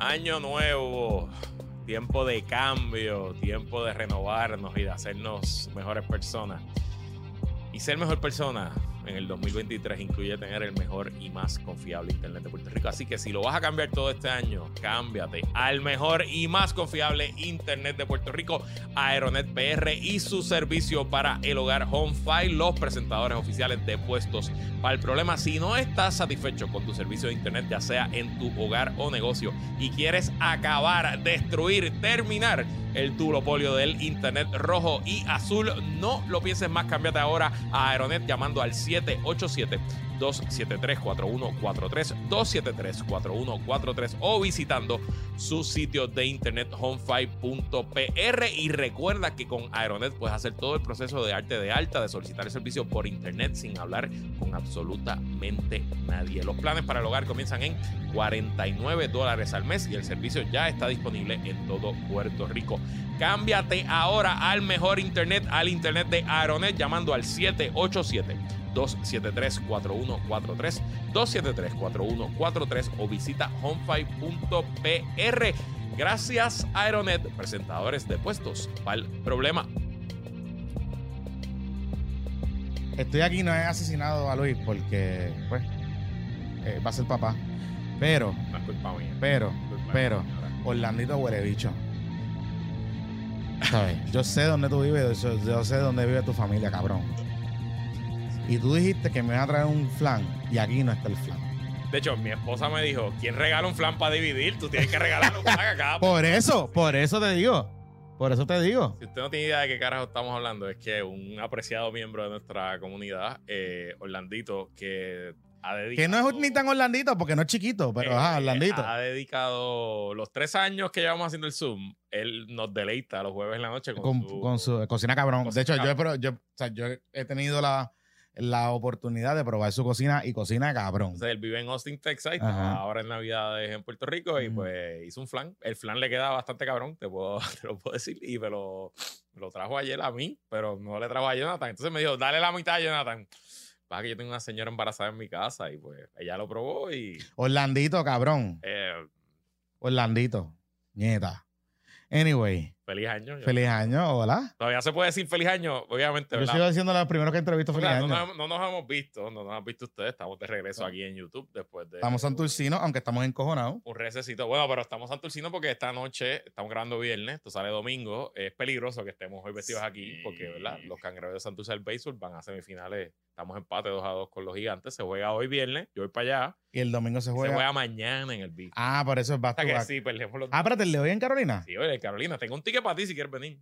Año nuevo, tiempo de cambio, tiempo de renovarnos y de hacernos mejores personas. Y ser mejor persona en el 2023 incluye tener el mejor y más confiable Internet de Puerto Rico. Así que si lo vas a cambiar todo este año, cámbiate al mejor y más confiable Internet de Puerto Rico, Aeronet PR y su servicio para el hogar HomeFi, los presentadores oficiales de puestos para el problema. Si no estás satisfecho con tu servicio de Internet, ya sea en tu hogar o negocio, y quieres acabar, destruir, terminar, el duopolio del Internet rojo y azul. No lo pienses más, cámbiate ahora a Aeronet llamando al 787 273-4143, 273-4143 o visitando su sitio de internet home5.pr. Y recuerda que con Aeronet puedes hacer todo el proceso de arte de alta, de solicitar el servicio por internet sin hablar con absolutamente nadie. Los planes para el hogar comienzan en 49 dólares al mes y el servicio ya está disponible en todo Puerto Rico. Cámbiate ahora al mejor internet, al internet de Aeronet, llamando al 787 273-4143, 273-4143 o visita homefive.pr. Gracias Aeronet, presentadores de puestos para el problema. Estoy aquí, no he asesinado a Luis porque, pues, eh, va a ser papá. Pero, No es culpa mía. pero, Culpa pero, mía. Orlandito huele bicho. ¿Sabes? Yo sé dónde tú vives, yo, yo sé dónde vive tu familia, cabrón. Y tú dijiste que me iban a traer un flan y aquí no está el flan. De hecho, mi esposa me dijo, ¿quién regala un flan para dividir? Tú tienes que regalar un flan a cada Por eso, por eso te digo. Por eso te digo. Si usted no tiene idea de qué carajo estamos hablando, es que un apreciado miembro de nuestra comunidad, eh, Orlandito, que ha dedicado... Que no es ni tan Orlandito porque no es chiquito, pero eh, ajá, Orlandito. Ha dedicado los tres años que llevamos haciendo el Zoom, él nos deleita los jueves en la noche con, Con, su... con su cocina cabrón. Cocina de hecho, yo, pro- yo, o sea, yo he tenido la, la oportunidad de probar su cocina y cocina cabrón. Entonces, él vive en Austin, Texas, y está ahora en Navidades en Puerto Rico y Mm. pues hizo un flan. El flan le queda bastante cabrón, te, puedo, te lo puedo decir, y me lo, me lo trajo ayer a mí, pero no le trajo a Jonathan. Entonces me dijo, dale la mitad a Jonathan. Pasa que yo tengo una señora embarazada en mi casa y pues ella lo probó y... Orlandito, cabrón. eh, Orlandito. Nieta. Anyway, feliz año. feliz año, hola. Todavía se puede decir feliz año, obviamente, Yo sigo diciendo los primeros que entrevisto feliz. No, año. nos, no nos hemos visto, no nos han visto ustedes. Estamos de regreso aquí en YouTube después de Estamos santurcinos, aunque estamos encojonados. un recesito. Bueno, pero estamos santurcinos porque esta noche estamos grabando viernes, esto sale domingo. Es peligroso que estemos hoy vestidos aquí porque, ¿verdad? Los cangrejeros de Santurce del Béisbol van a semifinales. Estamos empate 2 a 2 con los gigantes. Se juega hoy viernes, yo voy para allá. Y el domingo se Se juega. juega mañana en el beat. Ah, por eso es O sea to que sí, perdemos los Ah, espérate, ¿el de hoy en Carolina? Sí, oye, Carolina, tengo un ticket para ti si quieres venir.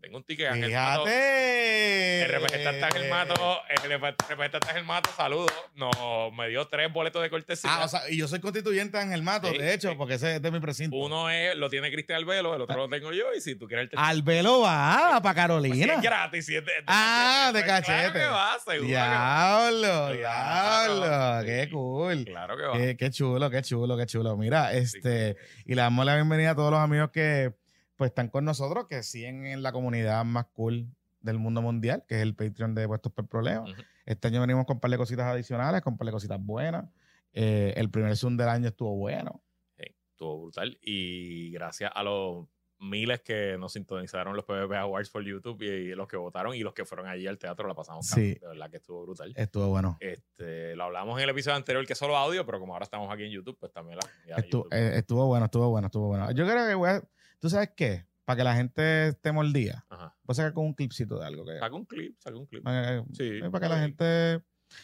Tengo un ticket. Ángel Mato. El representante Ángel Mato, el representante Ángel Mato, saludos. No, me dio tres boletos de cortesía. Ah, o sea, y yo soy constituyente Ángel Mato, Sí, de hecho, sí. porque ese es de mi precinto. Uno es, lo tiene Cristian Albelo, el otro lo tengo yo. Y si tú quieres el tercero, Albelo va para pues, si Carolina. es gratis. Si es de, de Ah, de pues, Claro cachete. que va, seguro. que va. Diablo, Claro. diablo, qué cool. Claro que va. Qué, qué chulo, qué chulo, qué chulo. Mira, este, y le damos la bienvenida a todos los amigos que pues están con nosotros, que siguen en la comunidad más cool del mundo mundial, que es el Patreon de Puestos por Problemas. Este año venimos con un par de cositas adicionales, con un par de cositas buenas. Eh, el primer Zoom del año estuvo bueno. Estuvo brutal. Y gracias a los miles que nos sintonizaron los PvP Awards por YouTube y, los que votaron y los que fueron allí al teatro, la pasamos Sí. cabrón. De verdad que estuvo brutal. Estuvo bueno. Este, lo hablamos en el episodio anterior que es solo audio, pero como ahora estamos aquí en YouTube, pues también la Estuvo, eh, estuvo bueno, estuvo bueno, estuvo bueno. Yo creo que voy a, ¿tú sabes qué? Para que la gente esté mordida, Ajá. voy a sacar con un clipcito de algo. Que, Saca un clip, saca un clip. eh, Sí. para que la gente,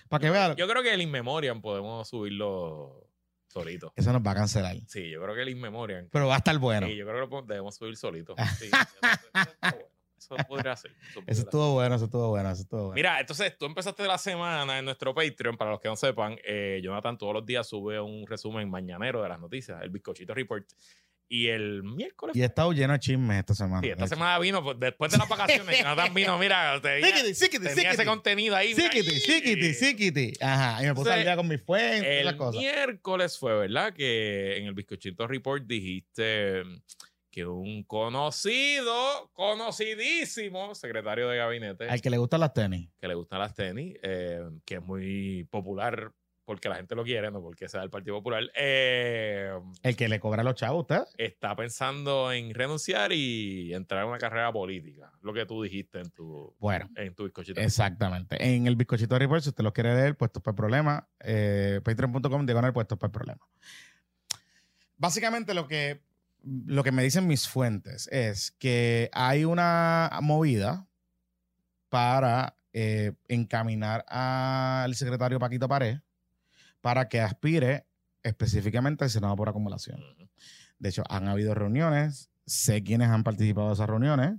para que vea, Yo creo que el In Memoriam podemos subirlo solito. eso nos va a cancelar. Sí, yo creo que el In Memoriam. Pero va a estar bueno. Sí, yo creo que lo debemos subir solito. Sí. Eso podría ser. Eso podría Eso estuvo bueno, eso estuvo bueno, eso estuvo bueno. Mira, entonces tú empezaste la semana en nuestro Patreon, para los que no sepan, eh, Jonathan todos los días sube un resumen mañanero de las noticias, el bizcochito report. Y el miércoles. y he estado lleno de chismes esta semana. sí, esta semana vino, pues, después de las vacaciones, Jonathan vino, mira, tenía, Síquiti, síquiti, tenía ese síquiti. contenido ahí. Síquiti, ahí. síquiti, síquiti. Ajá, y me puse al día con mis fuentes y El cosas. miércoles fue, ¿verdad? Que en el bizcochito report dijiste que un conocido, conocidísimo secretario de gabinete Al que le gustan las tenis. que le gustan las tenis, eh, que es muy popular porque la gente lo quiere, no porque sea del Partido Popular, eh, El que le cobra a los chavos, usted. está pensando en renunciar y entrar en una carrera política. Lo que tú dijiste en tu, Bueno, en tu bizcochito. exactamente. En el bizcochito report, si usted lo quiere leer, puestos por problema, eh, patreon.com, diagonal puestos por problema. Básicamente lo que, lo que me dicen mis fuentes es que hay una movida para eh, encaminar al secretario Paquito Pared para que aspire específicamente al Senado por acumulación. De hecho, han habido reuniones, sé quiénes han participado de esas reuniones.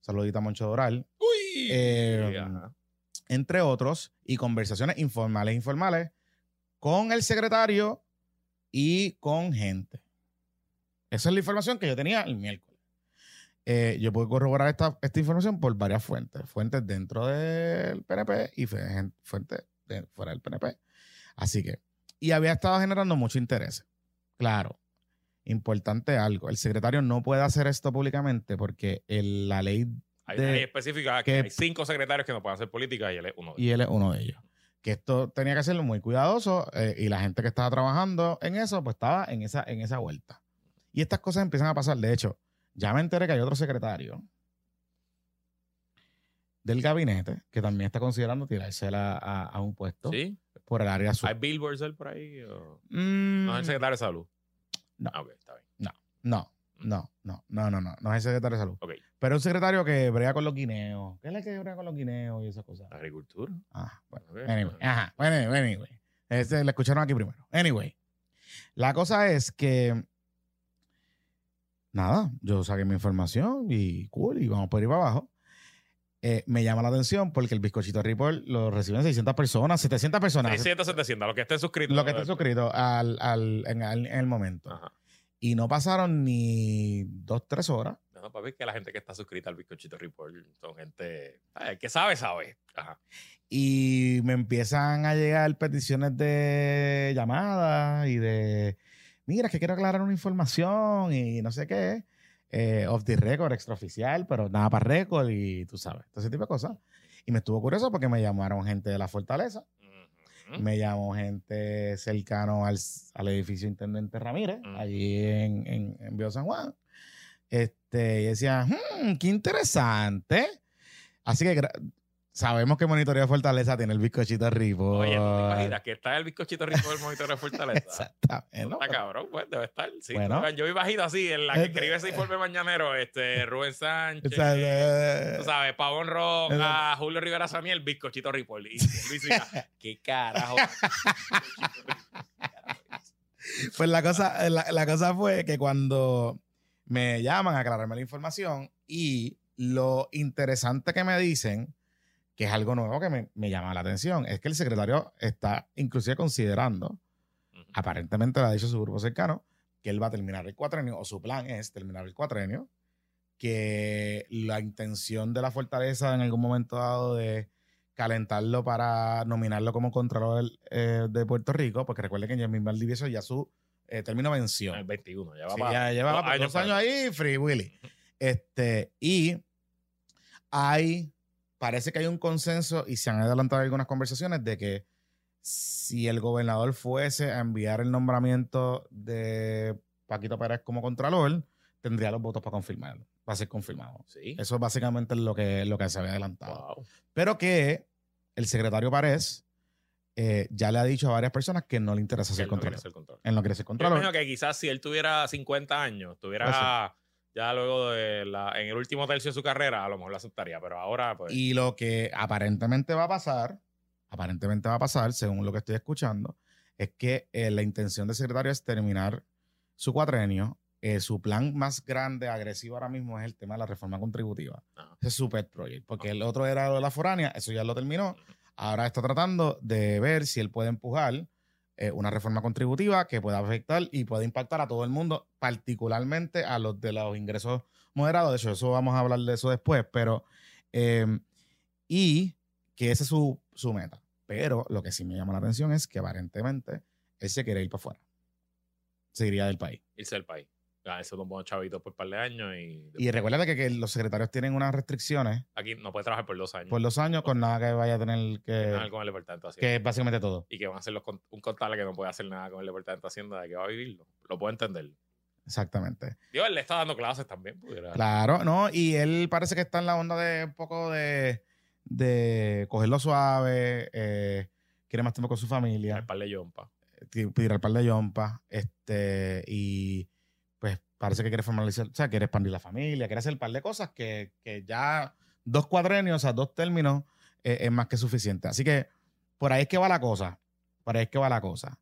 Saludita Moncho Doral. Uy. Eh, entre otros, y conversaciones informales e informales con el secretario y con gente. Esa es la información que yo tenía el miércoles. Eh, yo puedo corroborar esta, esta información por varias fuentes. Fuentes dentro del PNP y fuentes de- fuera del PNP. Así que, y había estado generando mucho interés. Claro, importante algo. El secretario no puede hacer esto públicamente porque el- la ley Hay de- una ley específica que que- hay cinco secretarios que no pueden hacer política y él es uno de y él es uno de ellos. Que esto tenía que hacerlo muy cuidadoso eh, y la gente que estaba trabajando en eso, pues estaba en esa, en esa vuelta. Y estas cosas empiezan a pasar. De hecho, ya me enteré que hay otro secretario del gabinete que también está considerando tirársela a, a un puesto ¿Sí? por el área sur. ¿Hay billboards él por ahí? o- Mm, No es el secretario de salud. No. Ah, ok, está bien. no, no, no, no, no, no, no es el secretario de salud. Ok. Pero es un secretario que brega con los guineos. ¿Qué es el que brega con los guineos y esas cosas? Agricultura. Ah, bueno. Anyway, ajá. Bueno, anyway. Este, lo escucharon aquí primero. Anyway. La cosa es que. Nada, yo saqué mi información y cool, y vamos por ir para abajo. Eh, me llama la atención porque el bizcochito Report lo reciben 600 personas, 700 personas. 600, 700, lo que estén suscritos. Lo que esté suscrito al, al- en, al- en el momento. Ajá. Y no pasaron ni dos, tres horas. No, papi, que la gente que está suscrita al Bizcochito Report son gente ay, que sabe, sabe. Ajá. Y me empiezan a llegar peticiones de llamadas y de, mira, es que quiero aclarar una información y no sé qué, eh, off the record, extraoficial, pero nada para récord y tú sabes, todo ese tipo de cosas. Y me estuvo curioso porque me llamaron gente de la Fortaleza, Ujú. me llamó gente cercano al, al edificio Intendente Ramírez, Ujú. allí en, en, en Viejo San Juan. Este, y decía, "Hmm, qué interesante. Así que sabemos que Monitoreo de Fortaleza tiene el bizcochito ripo. Oye, ¿tú te imaginas que está el Bizcochito Report del monitor de Fortaleza? Exactamente. Está cabrón, pues debe estar. Sí, Bueno. yo me imagino así, en la que Eh, escribe ese informe mañanero, este, Rubén Sánchez, sea, eh, tú sabes, Pavón Roja, Julio Rivera Samiel, Bizcochito Report. Y Luis ¿qué carajo? Pues la cosa, la, la cosa fue que cuando me llaman a aclararme la información y lo interesante que me dicen, que es algo nuevo que me, me llama la atención, es que el secretario está inclusive considerando, aparentemente lo ha dicho su grupo cercano, que él va a terminar el cuatrenio, o su plan es terminar el cuatrenio, que la intención de la fortaleza en algún momento dado de calentarlo para nominarlo como contralor eh, de Puerto Rico, porque recuerde que en Yamil Valdivieso ya su eh, término venció. El 21, ya va Sí, para ya lleva dos dos años, para- ahí, Free Willy. Este, y hay, parece que hay un consenso y se han adelantado algunas conversaciones de que si el gobernador fuese a enviar el nombramiento de Paquito Pérez como contralor, tendría los votos para confirmarlo, va a ser confirmado. Sí. Eso es básicamente lo que, lo que se había adelantado. Wow. Pero que el secretario Párez eh, ya le ha dicho a varias personas que no le interesa ser Él no contralor. ser contralor. Él no quiere ser Yo contralor. imagino que quizás si él tuviera 50 años, tuviera Puede ya luego de la, en el último tercio de su carrera, a lo mejor lo aceptaría, pero ahora pues... Y lo que aparentemente va a pasar, aparentemente va a pasar, según lo que estoy escuchando, es que eh, la intención del secretario es terminar su cuatrenio. Eh, su plan más grande, agresivo ahora mismo, es el tema de la reforma contributiva. Ajá. Ese es su pet project, porque el otro era lo de la foránea, eso ya lo terminó. Ahora está tratando de ver si él puede empujar eh, una reforma contributiva que pueda afectar y pueda impactar a todo el mundo, particularmente a los de los ingresos moderados. De hecho, eso vamos a hablar de eso después, pero eh, y que esa es su, su meta. Pero lo que sí me llama la atención es que aparentemente él se quiere ir para afuera. Se iría del país. Irse del país. Ganarse unos buenos chavitos por un par de años y, Y recuerda que, que los secretarios tienen unas restricciones aquí no puede trabajar por dos años. por dos años con nada que vaya a tener Nada que. con el departamento de Hacienda. que es básicamente todo. Y que van a ser los, un contable que no puede hacer nada con el departamento de Hacienda de que va a vivirlo. Lo puedo entender. Exactamente. Digo, él le está dando clases también. pudiera- Claro, ¿no? Y él parece que está en la onda de un poco de, de cogerlo suave, eh, quiere más tiempo con su familia. El par de yompa. ti- tirar par de yompas, este, y parece que quiere formalizar, o sea, quiere expandir la familia, quiere hacer un par de cosas que, que ya dos cuadrenios, o sea, dos términos, eh, es más que suficiente. Así que por ahí es que va la cosa, por ahí es que va la cosa.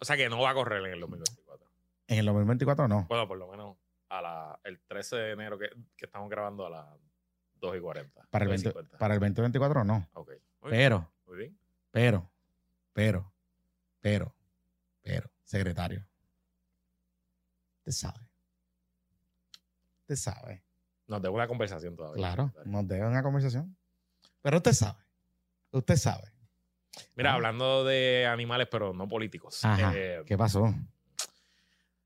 O sea que no va a correr en el 2024. En el 2024 no. Bueno, por lo menos a la, el 13 de enero que, que estamos grabando a las 2 y 40. Para el, 2 y 20 50. para el 2024 no. Ok. Muy bien, Pero, Muy bien. pero, pero, pero, pero, secretario. Usted sabe. Usted sabe. Nos debo una conversación todavía. Claro, nos debe una conversación. Pero usted sabe. Usted sabe. Mira, Ajá. hablando de animales, pero no políticos. Ajá. eh, ¿Qué pasó?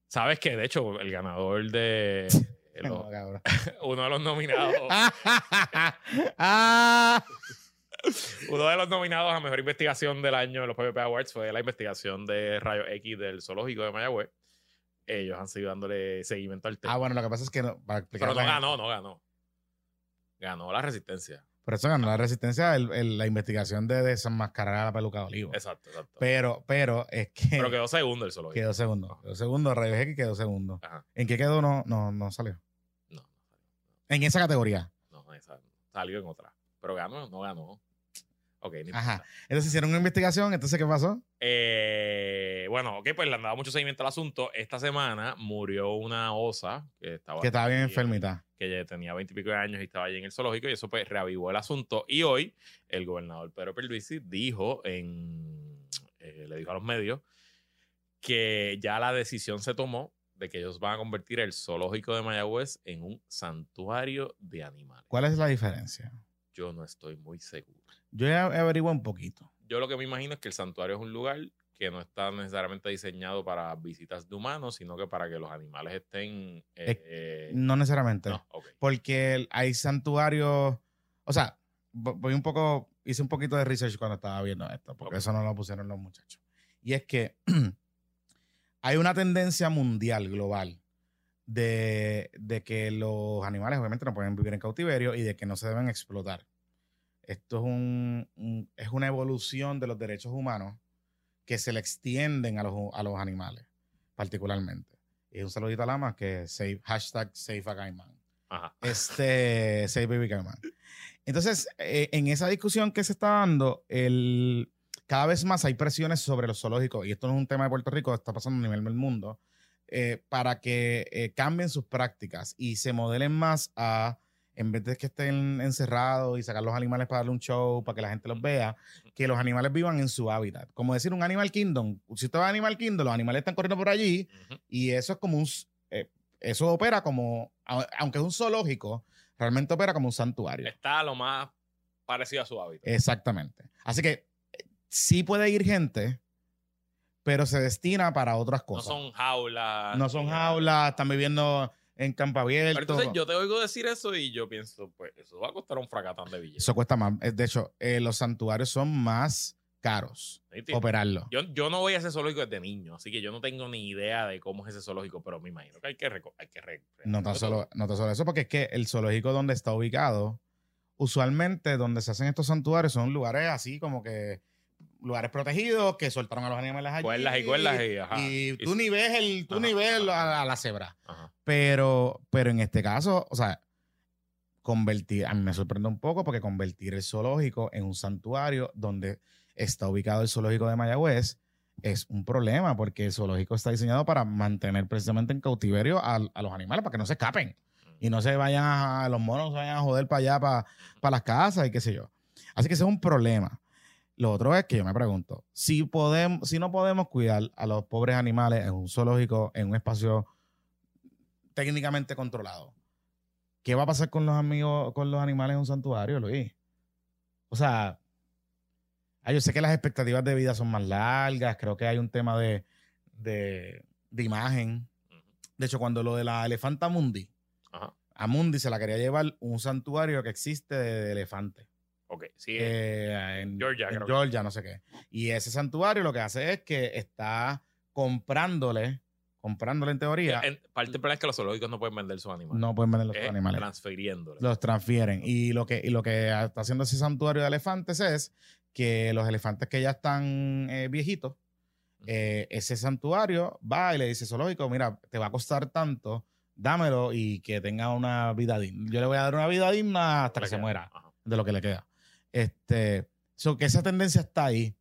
Sabes que, de hecho, el ganador de. No, uno de los nominados. ah, Uno de los nominados a mejor investigación del año de los PPP Awards fue la investigación de Rayo X del zoológico de Mayagüez. Ellos han seguido dándole seguimiento al tema. Ah, bueno, lo que pasa es que no, para explicar pero no ganó, no ganó. Ganó la resistencia. Por eso ganó la resistencia el- el- la investigación de desenmascarar a la peluca de olivo. Exacto, exacto. Pero, pero es que Pero quedó segundo el zoológico. quedó segundo. Quedó segundo, Rayos X quedó segundo. Ajá. ¿En qué quedó? No, no, no salió. No, En esa categoría. no, no, salió en otra. Pero ganó, no ganó. Ok, ni Ajá. Entonces hicieron una investigación, entonces ¿qué pasó? Eh, bueno, ok, pues le han dado mucho seguimiento al asunto. Esta semana murió una osa que estaba, Que estaba bien enfermita. que ya tenía veintipico de años y estaba allí en el zoológico y eso pues reavivó el asunto. Y hoy el gobernador Pedro Pierluisi dijo en, eh, le dijo a los medios que ya la decisión se tomó de que ellos van a convertir el zoológico de Mayagüez en un santuario de animales. ¿Cuál es la diferencia? Yo no estoy muy seguro. Yo ya averigué un poquito. Yo lo que me imagino es que el santuario es un lugar que no está necesariamente diseñado para visitas de humanos, sino que para que los animales estén... eh, No necesariamente. no, ok. Porque hay santuarios. O sea, vo- voy un poco. Hice un poquito de research cuando estaba viendo esto, porque eso no lo pusieron los muchachos. Y es que hay una tendencia mundial, global, de, de que los animales obviamente no pueden vivir en cautiverio y de que no se deben explotar. Esto es, un, un- es una evolución de los derechos humanos que se le extienden a los, a los animales, particularmente. Y un saludito a Lama que save, hashtag save a Gaiman. Ajá. Este, Save Baby. Entonces, eh, en esa discusión que se está dando, el, cada vez más hay presiones sobre los zoológicos, y esto no es un tema de Puerto Rico, está pasando a nivel del mundo, eh, para que eh, cambien sus prácticas y se modelen más a, en vez de que estén encerrados y sacar los animales para darle un show, para que la gente los vea, que los animales vivan en su hábitat. Como decir un Animal Kingdom. Si usted va a Animal Kingdom, los animales están corriendo por allí, Ujú. y eso es como un. eh, eso opera como. Aunque es un zoológico, realmente opera como un santuario. Está lo más parecido a su hábitat. Exactamente. Así que eh, sí puede ir gente, pero se destina para otras no cosas. son jaulas. No son jaulas, están viviendo en campo abierto. Pero entonces yo te oigo decir eso y yo pienso, pues eso va a costar un fracatán de billetes. Eso cuesta más. Eh, De hecho, eh, los santuarios son más caros ¿Entiendes? operarlo. Yo, yo no voy a ese zoológico desde niño, así que yo no tengo ni idea de cómo es ese zoológico, pero me imagino que hay que... Hay que No tan, solo, no tan solo eso, porque es que el zoológico donde está ubicado, usualmente donde se hacen estos santuarios son lugares así como que lugares protegidos que soltaron a los animales allí. Y y... Ajá. Y tú Y- ni ves, el, tú Ajá, ni ves ajá. a, la cebra. Pero, pero en este caso, o sea, convertir, a mí me sorprende un poco porque convertir el zoológico en un santuario donde está ubicado el zoológico de Mayagüez es un problema porque el zoológico está diseñado para mantener precisamente en cautiverio a, a los animales para que no se escapen y no se vayan a, los monos se vayan a joder para allá, para, para las casas y qué sé yo. Así que ese es un problema. Lo otro es que yo me pregunto, si podemos, si no podemos cuidar a los pobres animales en un zoológico, en un espacio técnicamente controlado, ¿qué va a pasar con los amigos, con los animales en un santuario, Luis? O sea, ah, yo sé que las expectativas de vida son más largas, creo que hay un tema de, de, de imagen. De hecho, cuando lo de la elefanta Mundi, Ajá. a Mundi se la quería llevar un santuario que existe de, elefantes. Ok, sí. Eh, en Georgia, en creo que. Georgia, no sé qué. Y ese santuario lo que hace es que está comprándole, comprándole en teoría, en, parte del problema es que los zoológicos no pueden vender sus animales. no pueden vender los Es animales. Transfiriéndole. Los transfieren. Y lo que, y lo que está haciendo ese santuario de elefantes es que los elefantes que ya están eh, viejitos, eh, ese santuario va y le dice zoológico, mira, te va a costar tanto, dámelo y que tenga una vida digna. Yo le voy a dar una vida digna hasta que se muera, Ajá. de lo que le queda. Este, so que esa tendencia está ahí.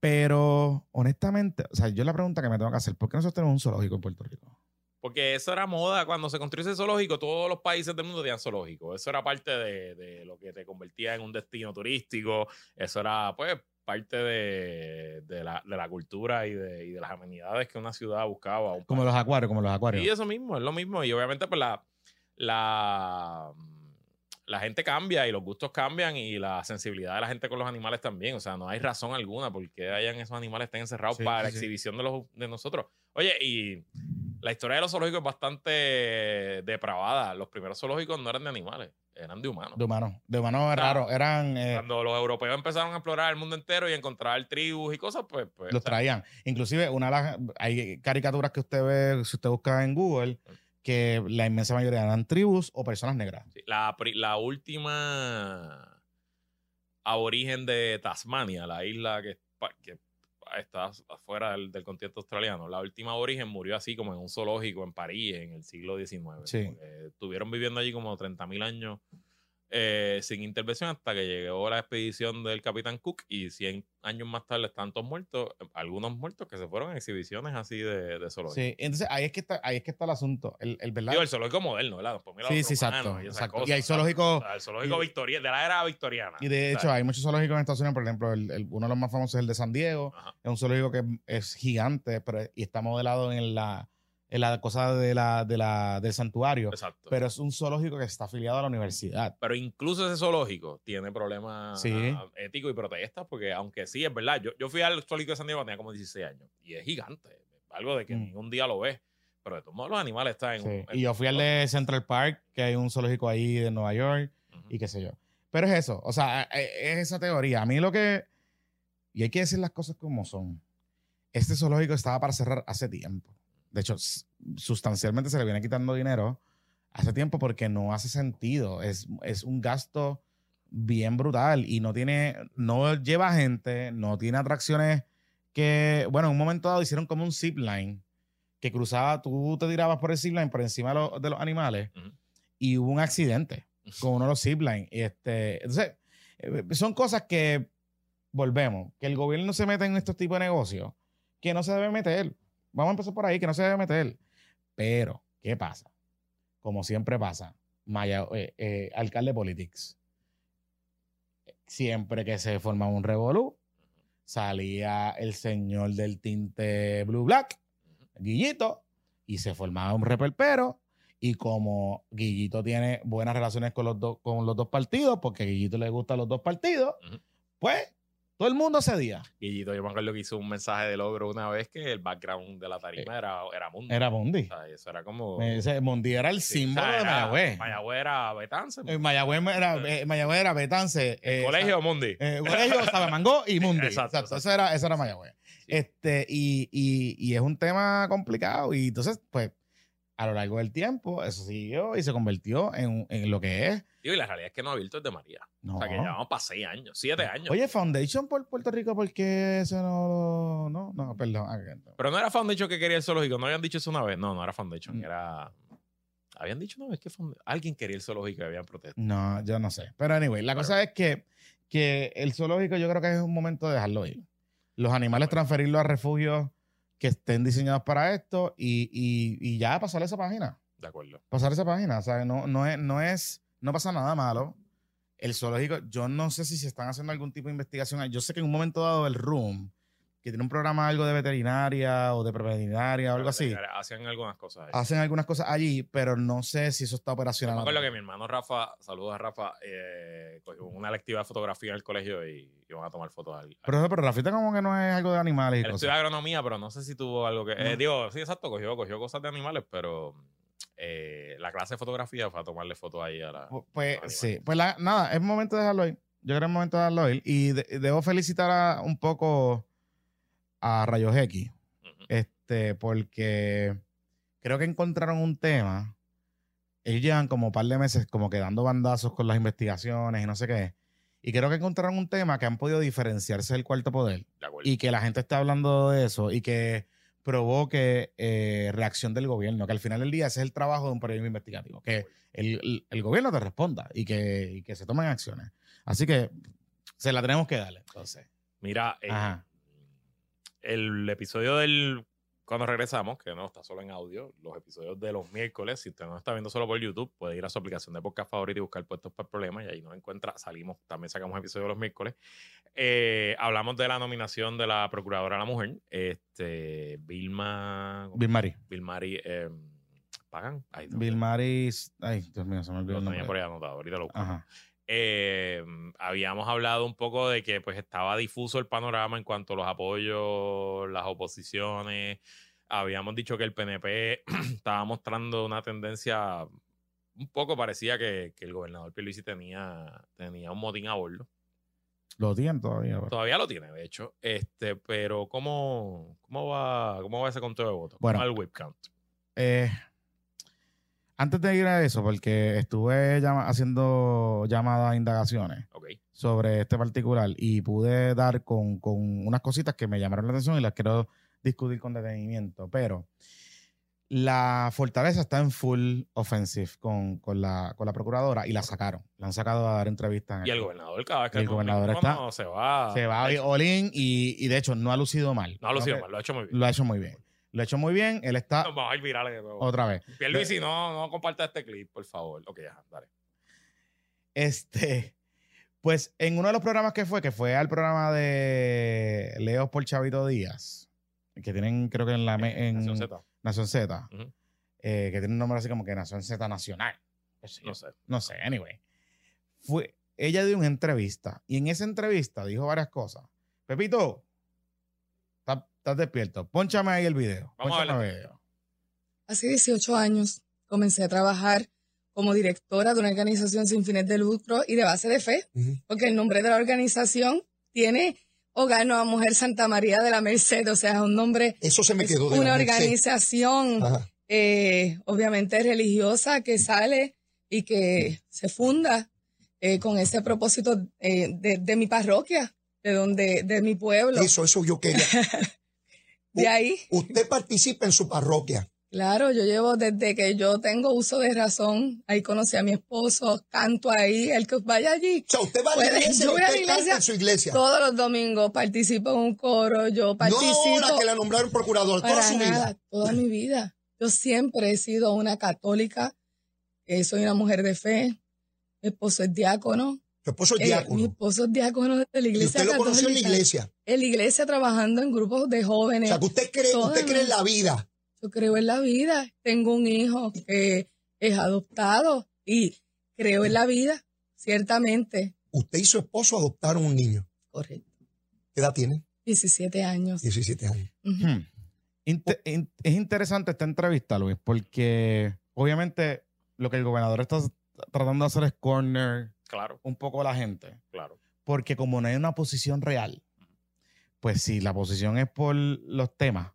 Pero honestamente, o sea, yo la pregunta que me tengo que hacer, ¿por qué nosotros tenemos un zoológico en Puerto Rico? Porque eso era moda. Cuando se construyó ese zoológico, todos los países del mundo tenían zoológico. Eso era parte de, de lo que te convertía en un destino turístico. Eso era, pues, parte de, de la, de la cultura y de, y de las amenidades que una ciudad buscaba. un Como los acuarios, como los acuarios. Y eso mismo, es lo mismo. Y obviamente, pues la, la, la gente cambia y los gustos cambian y la sensibilidad de la gente con los animales también. O sea, no hay razón alguna por qué hayan esos animales estén encerrados Sí, para sí, exhibición de, los, de nosotros. Oye, y la historia de los zoológicos es bastante depravada. Los primeros zoológicos no eran de animales, eran de humanos. De humanos. De humanos sea, raros. Eran. eh, Cuando los europeos empezaron a explorar el mundo entero y encontrar tribus y cosas, pues... pues los o sea, traían. Inclusive, una de las. Hay caricaturas que usted ve, si usted busca en Google, que la inmensa mayoría eran tribus o personas negras. Sí, La, la última aborigen de Tasmania, la isla que, está afuera del, del continente australiano, la última aborigen murió así como en un zoológico en París en el siglo XIX. Sí. Estuvieron viviendo allí como 30.000 años eh, sin intervención hasta que llegó la expedición del Capitán Cook y 100 años más tarde están todos muertos, algunos muertos que se fueron a exhibiciones así de, de zoológico. Sí, entonces ahí es que está, ahí es que está el asunto. El, el verdad. Digo, el zoológico moderno, ¿verdad? Pues mira, Sí, sí, exacto, y exacto. cosas, Y hay zoológicos- el zoológico y- victoria- de la era victoriana. y de hecho, hay muchos zoológicos en Estados Unidos. Por ejemplo, el- el- uno de los más famosos es el de San Diego. Ajá. Es un zoológico que es gigante pero, y está modelado en la, en la cosa de la, de la, del santuario. Exacto. Pero, Pero es un zoológico que está afiliado a la universidad. incluso ese zoológico tiene problemas Sí. ah, éticos y protestas, porque aunque sí, es verdad, yo, yo fui al zoológico de San Diego cuando tenía como 16 años y es gigante. Algo de que Mm. ningún día lo ves. Pero de todos modos, los animales están en. Sí. un- Y yo fui al de Central Park, que hay un zoológico ahí de Nueva York. Ujú. y qué sé yo. Pero es eso, o sea, eh, es esa teoría. A mí lo que, y hay que decir las cosas como son, este zoológico estaba para cerrar hace tiempo. De hecho, sustancialmente se le viene quitando dinero hace tiempo porque no hace sentido. Es, es un gasto bien brutal y no tiene, no lleva gente, no tiene atracciones que, bueno, en un momento dado hicieron como un zip line que cruzaba, tú te tirabas por el zip line por encima de, los- de los animales Ujú. y hubo un accidente con uno de los zip line. Este, entonces, eh, son cosas que, volvemos, que el gobierno se mete en estos tipos de negocios que no se debe meter. Vamos a empezar por ahí, que no se debe meter. Pero, ¿qué pasa? Como siempre pasa, Maya, eh, eh, alcalde politics. Siempre que se formaba un revolú, salía el señor del tinte blue black, Guillito, y se formaba un repelpero. Y como Guillito tiene buenas relaciones con los, dos con los dos partidos, porque a Guillito le gustan los dos partidos, pues todo el mundo cedía. Guillito, yo me acuerdo que hizo un mensaje de logro una vez que el background de la tarima era, era. Eh, Era Mundi. O sea, eso era como. Ese Mundi era el Sí, símbolo o sea, de era- Mayagüez. Mayagüez era Betance. Eh, Mayagüez era, eh, Mayagüez era Betance. eh, Colegio Mundi. Eh, colegio, Sabamangó y Mundi. Exacto, Exacto, exacto. Eso era, eso era Mayagüez. Sí. Este, y, y, y es un tema complicado. Y entonces, pues, a lo largo del tiempo, eso siguió y se convirtió en, en lo que es. Digo, y la realidad es que no ha abierto el de María. No. O sea, que llevamos para seis años, siete años. Oye, Foundation por Puerto Rico, ¿por qué eso no? No, no, perdón. Ah, Pero no era Foundation que quería el zoológico. ¿No habían dicho eso una vez? No, no era Foundation. Mm. Era... Habían dicho una vez que Foundation... Alguien quería el zoológico y habían protestas. No, yo no sé. Pero anyway, la cosa es que, que el zoológico yo creo que es un momento de dejarlo ir. Los animales transferirlos a refugios que estén diseñados para esto y, y, y ya pasar esa página. De acuerdo. Pasar esa página. O sea, no, no, es, no es, no pasa nada malo. El zoológico, yo no sé si se están haciendo algún tipo de investigación. Yo sé que en un momento dado el Room que tiene un programa algo de veterinaria o de veterinaria o algo así. Hacen algunas cosas. ahí. Hacen algunas cosas allí, pero no sé si eso está operacional. me acuerdo que mi hermano Rafa, saludos a Rafa, eh, cogió una lectiva de fotografía en el colegio y iban a tomar fotos al, Pero, pero Rafita como que no es algo de animales y Él cosas. estudia agronomía, pero no sé si tuvo algo que. eh, No. digo, sí, exacto, cogió, cogió cosas de animales, pero eh, la clase de fotografía fue a tomarle fotos ahí a la. Pu- Pues sí, pues la- nada, es momento de dejarlo ir. Yo creo que es momento de dejarlo ir. Y de- debo felicitar a- un poco a Rayos X, este, porque creo que encontraron un tema. Ellos llevan como un par de meses como que dando bandazos con las investigaciones y no sé qué. Y creo que encontraron un tema que han podido diferenciarse del cuarto poder y que la gente esté hablando de eso y que provoque eh, reacción del gobierno, que al final del día ese es el trabajo de un periodismo investigativo, que el, el- el gobierno te responda y que, y que se tomen acciones. Así que se la tenemos que darle, entonces. Mira, eh. El episodio del. Cuando regresamos, que no está solo en audio, los episodios de los miércoles, si usted no está viendo solo por YouTube, puede ir a su aplicación de podcast favorita y buscar puestos para problemas y ahí nos encuentra. Salimos, también sacamos episodios los miércoles. Eh, hablamos de la nominación de la Procuradora de la Mujer, este, Vilma. Bill Mari. Vilmari. Eh, ¿Pagan? Ay, no, Bill Mari. Ay, Dios mío, se me olvidó Lo tenía por ahí anotado, ahorita lo busco. Ajá. Eh, habíamos hablado un poco de que pues estaba difuso el panorama en cuanto a los apoyos, las oposiciones. Habíamos dicho que el PNP estaba mostrando una tendencia un poco parecía que, que el gobernador Pierluisi tenía, tenía un motín a bordo. Lo tienen todavía. pero- Todavía lo tiene, de hecho. Este, pero ¿cómo, cómo va, cómo va ese conteo de votos? Bueno. ¿Cómo va el whip count? Eh, antes de ir a eso, porque estuve llama- haciendo llamadas a indagaciones. Sobre este particular y pude dar con, con unas cositas que me llamaron la atención y las quiero discutir con detenimiento. Pero la fortaleza está en full offensive con, con la, con la procuradora y la sacaron. La han sacado a dar entrevistas. en Y el gobernador cada vez que El gobernador está- no, se va. Se va De a hecho, Olin y, y de hecho no ha lucido mal. No ha lucido mal, lo ha hecho muy bien. Lo ha hecho muy bien. Lo ha hecho muy bien. Él está Nos vamos a ir virales de nuevo. otra vez. Pierluisi, no, no comparta este clip, por favor. Ok, ajá, dale. Este, pues en uno de los programas que fue, que fue al programa de Leo por Chavito Díaz, que tienen creo que en la me- en Nación Z. Nación Z, eh, que tiene un nombre así como que Nación Z Nacional. No sé. No sé, anyway. Fue, ella dio una entrevista y en esa entrevista dijo varias cosas. Pepito, estás despierto. Pónchame ahí el video. Vamos a Pónchame el video. Hace 18 años comencé a trabajar como directora de una organización sin fines de lucro y de base de fe, porque el nombre de la organización tiene Hogar Nueva Mujer Santa María de la Merced, o sea, es un nombre, Eso se me es quedó de una la organización eh, obviamente religiosa que sale y que se funda eh, con ese propósito eh, de, de mi parroquia, de donde, de mi pueblo. Eso, eso yo quería. De ahí, Usted participa en su parroquia. claro, yo llevo desde que yo tengo uso de razón, ahí conocí a mi esposo, canto ahí, el que vaya allí. O sea, usted va a la iglesia a la iglesia en su iglesia. Todos los domingos participo en un coro, yo participo. No la que la nombraron procurador toda Para su nada, vida. toda mi vida. Yo siempre he sido una católica, eh, soy una mujer de fe, mi esposo es diácono, Su esposo es eh, mi diácono. esposo es diácono de la Y iglesia usted lo conoció en la iglesia. En la iglesia trabajando en grupos de O jóvenes. sea, que usted cree, usted cree en la- vida. Yo creo en la vida, tengo un hijo que es adoptado y creo en la vida, ciertamente. Usted y su esposo adoptaron un niño. Correcto. ¿Qué edad tiene? 17 años. 17 años. Hmm. In- es interesante esta entrevista, Luis, porque obviamente lo que el gobernador está tratando de hacer es corner Claro, un poco la gente. claro. Porque como no hay una posición real, pues si la posición es por los temas,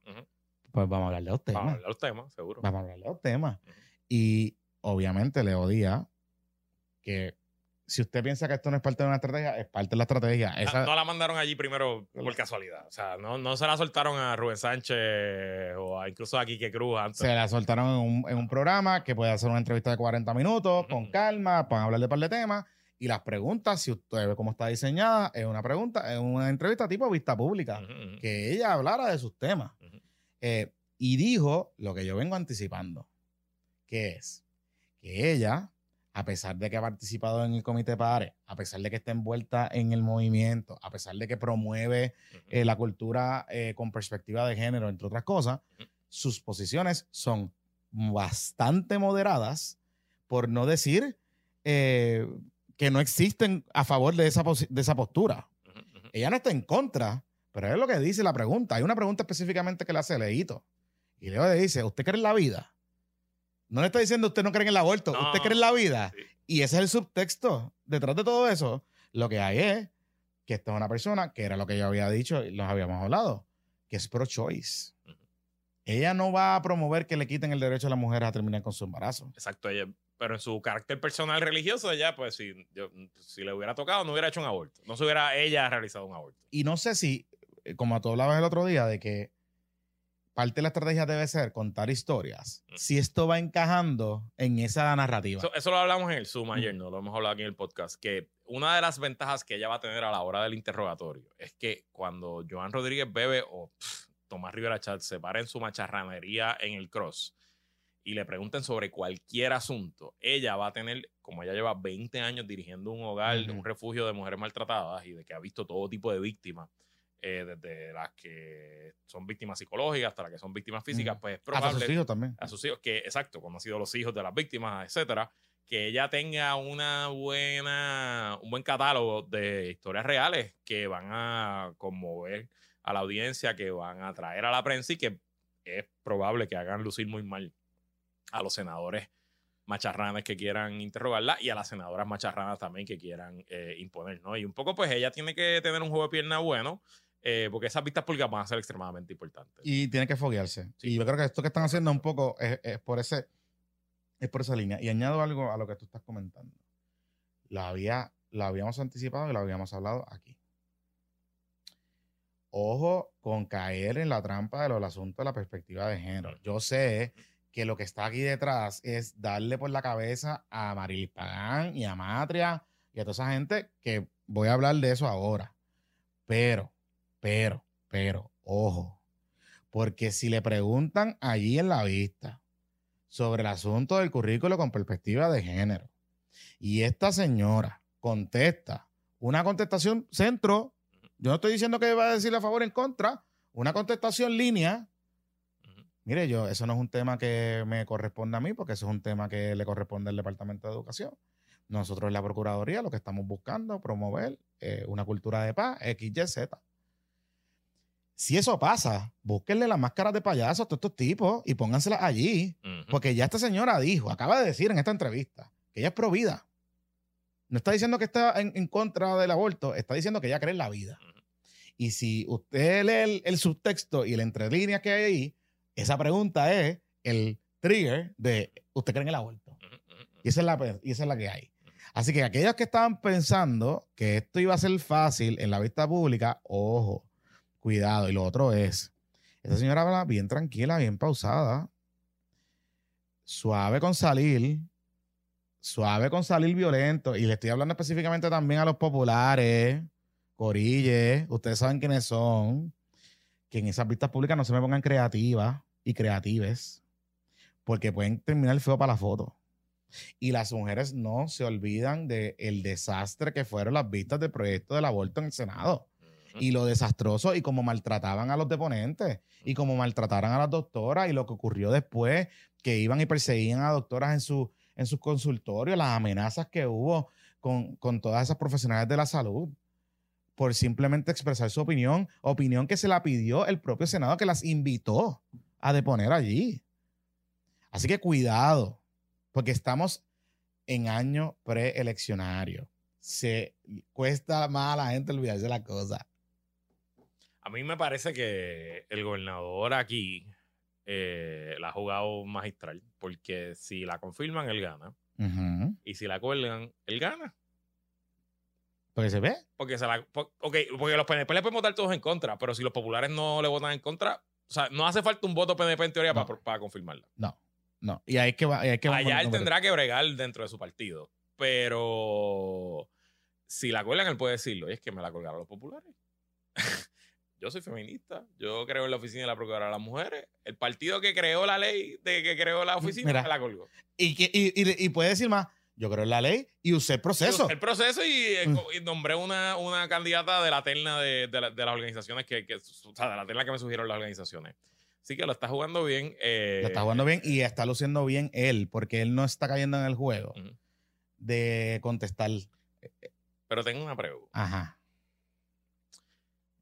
pues vamos a hablar de los Vamos a temas. hablar de los temas, seguro. Vamos a hablar de los temas. Y obviamente Leo Díaz, que si usted piensa que esto no es parte de una estrategia, es parte de la estrategia. Ah, Esa, No la mandaron allí primero por casualidad. O sea, no, no se la soltaron a Rubén Sánchez o a, incluso a Quique Cruz antes. se la soltaron en un, en un programa que puede hacer una entrevista de 40 minutos con calma, para hablar de par de temas. Y las preguntas, si usted ve cómo está diseñada, es una pregunta, es una entrevista tipo vista pública. Que ella hablara de sus temas. Ujú. Eh, y dijo lo que yo vengo anticipando, que es que ella a pesar de que ha participado en el comité de padres, a pesar de que está envuelta en el movimiento, a pesar de que promueve eh, la cultura eh, con perspectiva de género, entre otras cosas, sus posiciones son bastante moderadas, por no decir eh, que no existen a favor de esa, posi- de esa postura. Ella no está en contra, pero es lo que dice la pregunta. Hay una pregunta específicamente que le hace Leito. Y Leo le dice, ¿usted cree en la vida? No le está diciendo usted no cree en el aborto, No. usted cree en la vida. Sí. Y ese es el subtexto. Detrás de todo eso, lo que hay es que esta es una persona, que era lo que yo había dicho y los habíamos hablado, que es pro-choice. Ella no va a promover que le quiten el derecho a las mujeres a terminar con su embarazo. Exacto, ella, pero en su carácter personal religioso, ella, pues si, yo- si le hubiera tocado, no hubiera hecho un aborto. No se hubiera ella realizado un aborto. Y no sé si, eh, como tú hablabas el otro día, de que parte de la estrategia debe ser contar historias. Mm. Si esto va encajando en esa narrativa. Eso, eso lo hablamos en el Zoom ayer, no lo hemos hablado aquí en el podcast, que una de las ventajas que ella va a tener a la hora del interrogatorio es que cuando Joan Rodríguez Bebe o pff, Tomás Rivera Chat se paren en su macharranería en el cross y le pregunten sobre cualquier asunto, ella va a tener, como ella lleva 20 años dirigiendo un hogar, un refugio de mujeres maltratadas y de que ha visto todo tipo de víctimas, eh, desde las que son víctimas psicológicas hasta las que son víctimas físicas, pues es Hasta sus probable hijos también. a sus hijos, que exacto, como han sido los hijos de las víctimas, etcétera, que ella tenga una buena, un buen catálogo de historias reales que van a conmover a la audiencia, que van a atraer a la prensa y que es probable que hagan lucir muy mal a los senadores macharranes que quieran interrogarla y a las senadoras macharranas también que quieran eh, imponer, ¿no? Y un poco, pues ella tiene que tener un juego de pierna bueno, eh, porque esas vistas públicas van a ser extremadamente importantes. Y tiene que foguearse. Sí. Y yo creo que esto que están haciendo un poco es, es por ese es por esa línea. Y añado algo a lo que tú estás comentando. La, había, la habíamos anticipado y la habíamos hablado aquí. Ojo con caer en la trampa de los asuntos de la perspectiva de género. Yo sé que lo que está aquí detrás es darle por la cabeza a Marilis Pagán y a Matria y a toda esa gente que voy a hablar de eso ahora. Pero, pero, pero, ojo. Porque si le preguntan allí en la vista sobre el asunto del currículo con perspectiva de género y esta señora contesta una contestación centro, yo no estoy diciendo que va a decirle a favor o en contra, una contestación línea. Mire, yo, eso no es un tema que me corresponde a mí, porque eso es un tema que le corresponde al Departamento de Educación. Nosotros en la Procuraduría lo que estamos buscando promover eh, una cultura de paz, X, Y, Z. Si eso pasa, búsquenle las máscaras de payaso a todos estos tipos y pónganselas allí. Porque ya esta señora dijo, acaba de decir en esta entrevista, que ella es pro vida. No está diciendo que está en, en contra del aborto, está diciendo que ella cree en la vida. Y si usted lee el, el subtexto y el entre líneas que hay ahí, esa pregunta es el trigger de ¿usted cree en el aborto? Y esa es la, y esa es la que hay. Así que aquellos que estaban pensando que esto iba a ser fácil en la vista pública, ojo, cuidado. Y lo otro es, esta señora habla bien tranquila, bien pausada, suave con salir, suave con salir violento. Y le estoy hablando específicamente también a los populares, corilles, ustedes saben quiénes son, que en esas vistas públicas no se me pongan creativas y creatives, porque pueden terminar feo para la foto. Y las mujeres no se olvidan del el desastre que fueron las vistas del proyecto del aborto en el Senado. Y lo desastroso y cómo maltrataban a los deponentes y cómo maltrataron a las doctoras y lo que ocurrió después, que iban y perseguían a doctoras en, su, en sus consultorios, las amenazas que hubo con, con todas esas profesionales de la salud por simplemente expresar su opinión, opinión que se la pidió el propio Senado que las invitó a deponer allí. Así que cuidado, porque estamos en año preeleccionario. Se cuesta más a la gente olvidarse de la cosa. A mí me parece que el gobernador aquí eh, la ha jugado magistral, porque si la confirman, él gana. Y si la cuelgan, él gana. Porque se ve. Porque, se la, po- ok, porque los PNP le pueden votar todos en contra, pero si los populares no le votan en contra, o sea, no hace falta un voto PNP en teoría No. para, para confirmarla. No, no. Y ahí es que va. ahí es que Allá él tendrá que bregar dentro de su partido. Pero si la cuelgan, él puede decirlo. Y es que me la colgaron los populares. yo soy feminista. Yo creo en la oficina de la Procuradora de las Mujeres. El partido que creó la ley de que creó la oficina Mira. me la colgó. Y, que, y, y- y puede decir más, yo creo en la ley y usé el proceso. El proceso y, eh, Mm. y nombré una, una candidata de la terna de, de la- de las organizaciones que, que- o sea, de la terna que me sugirieron las organizaciones. Así que lo está jugando bien. eh, Lo está jugando bien y está luciendo bien él, porque él no está cayendo en el juego de contestar. Pero tengo una pregunta. Ajá.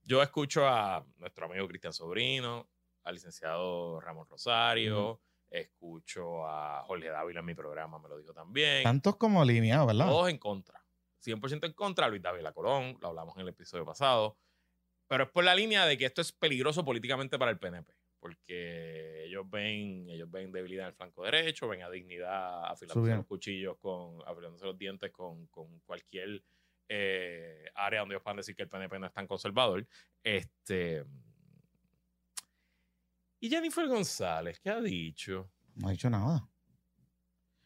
Yo escucho a nuestro amigo Cristian Sobrino, al licenciado Ramón Rosario, escucho a Jorge Dávila en mi programa, me lo dijo también. Tantos como alineados, ¿verdad? Todos en contra. 100% en contra. Luis Dávila Colón, lo hablamos en el episodio pasado. Pero es por la línea de que esto es peligroso políticamente para el PNP. Porque ellos ven, ellos ven debilidad en el flanco derecho, ven a dignidad afilándose Subiendo. los cuchillos, con, afilándose los dientes con, con cualquier eh, área donde ellos puedan decir que el PNP no es tan conservador. Este. Y Jennifer González, ¿qué ha dicho? No ha dicho nada.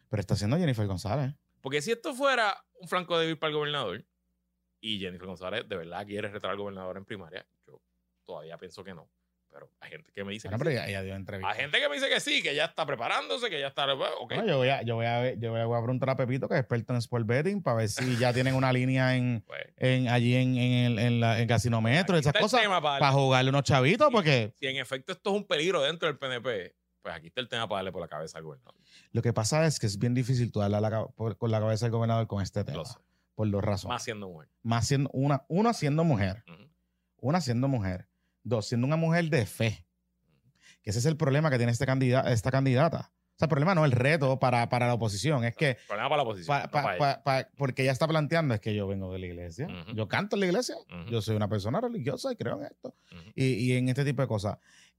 Pero está haciendo Jennifer González. Porque si esto fuera un flanco débil para el gobernador y Jennifer González de verdad quiere retar al gobernador en primaria, yo todavía pienso que no. Pero hay gente que me dice Bueno, que pero sí. ella, ella dio entrevista. Hay gente que me dice que sí, que ya está preparándose, que ya está. Ok. Bueno, yo voy a, yo voy a, ver- yo voy a, preguntar a Pepito, que es experto en sport betting, para ver si ya tienen una línea en, Pues, en allí en, en, el, en, la, en Casino Metro, aquí esas cosas, tema para para jugarle unos chavitos, porque Si en efecto esto es un peligro dentro del PNP, pues aquí está el tema para darle por la cabeza al gobernador. lo que pasa es que es bien difícil tú darle la por- con la cabeza del gobernador con este tema, Lo sé. por dos razones. Más siendo mujer. Más siendo una, una siendo mujer, Ujú. una siendo mujer, dos, siendo una mujer de fe. Que ese es el problema que tiene este candida- esta candidata. O sea, el problema no el reto para, para la oposición, es que Problema para la oposición. pa- no pa- para pa- porque ella está planteando es que yo vengo de la iglesia, Ujú. yo canto en la iglesia, Ujú. yo soy una persona religiosa y creo en esto Ujú. y, y en este tipo de cosas.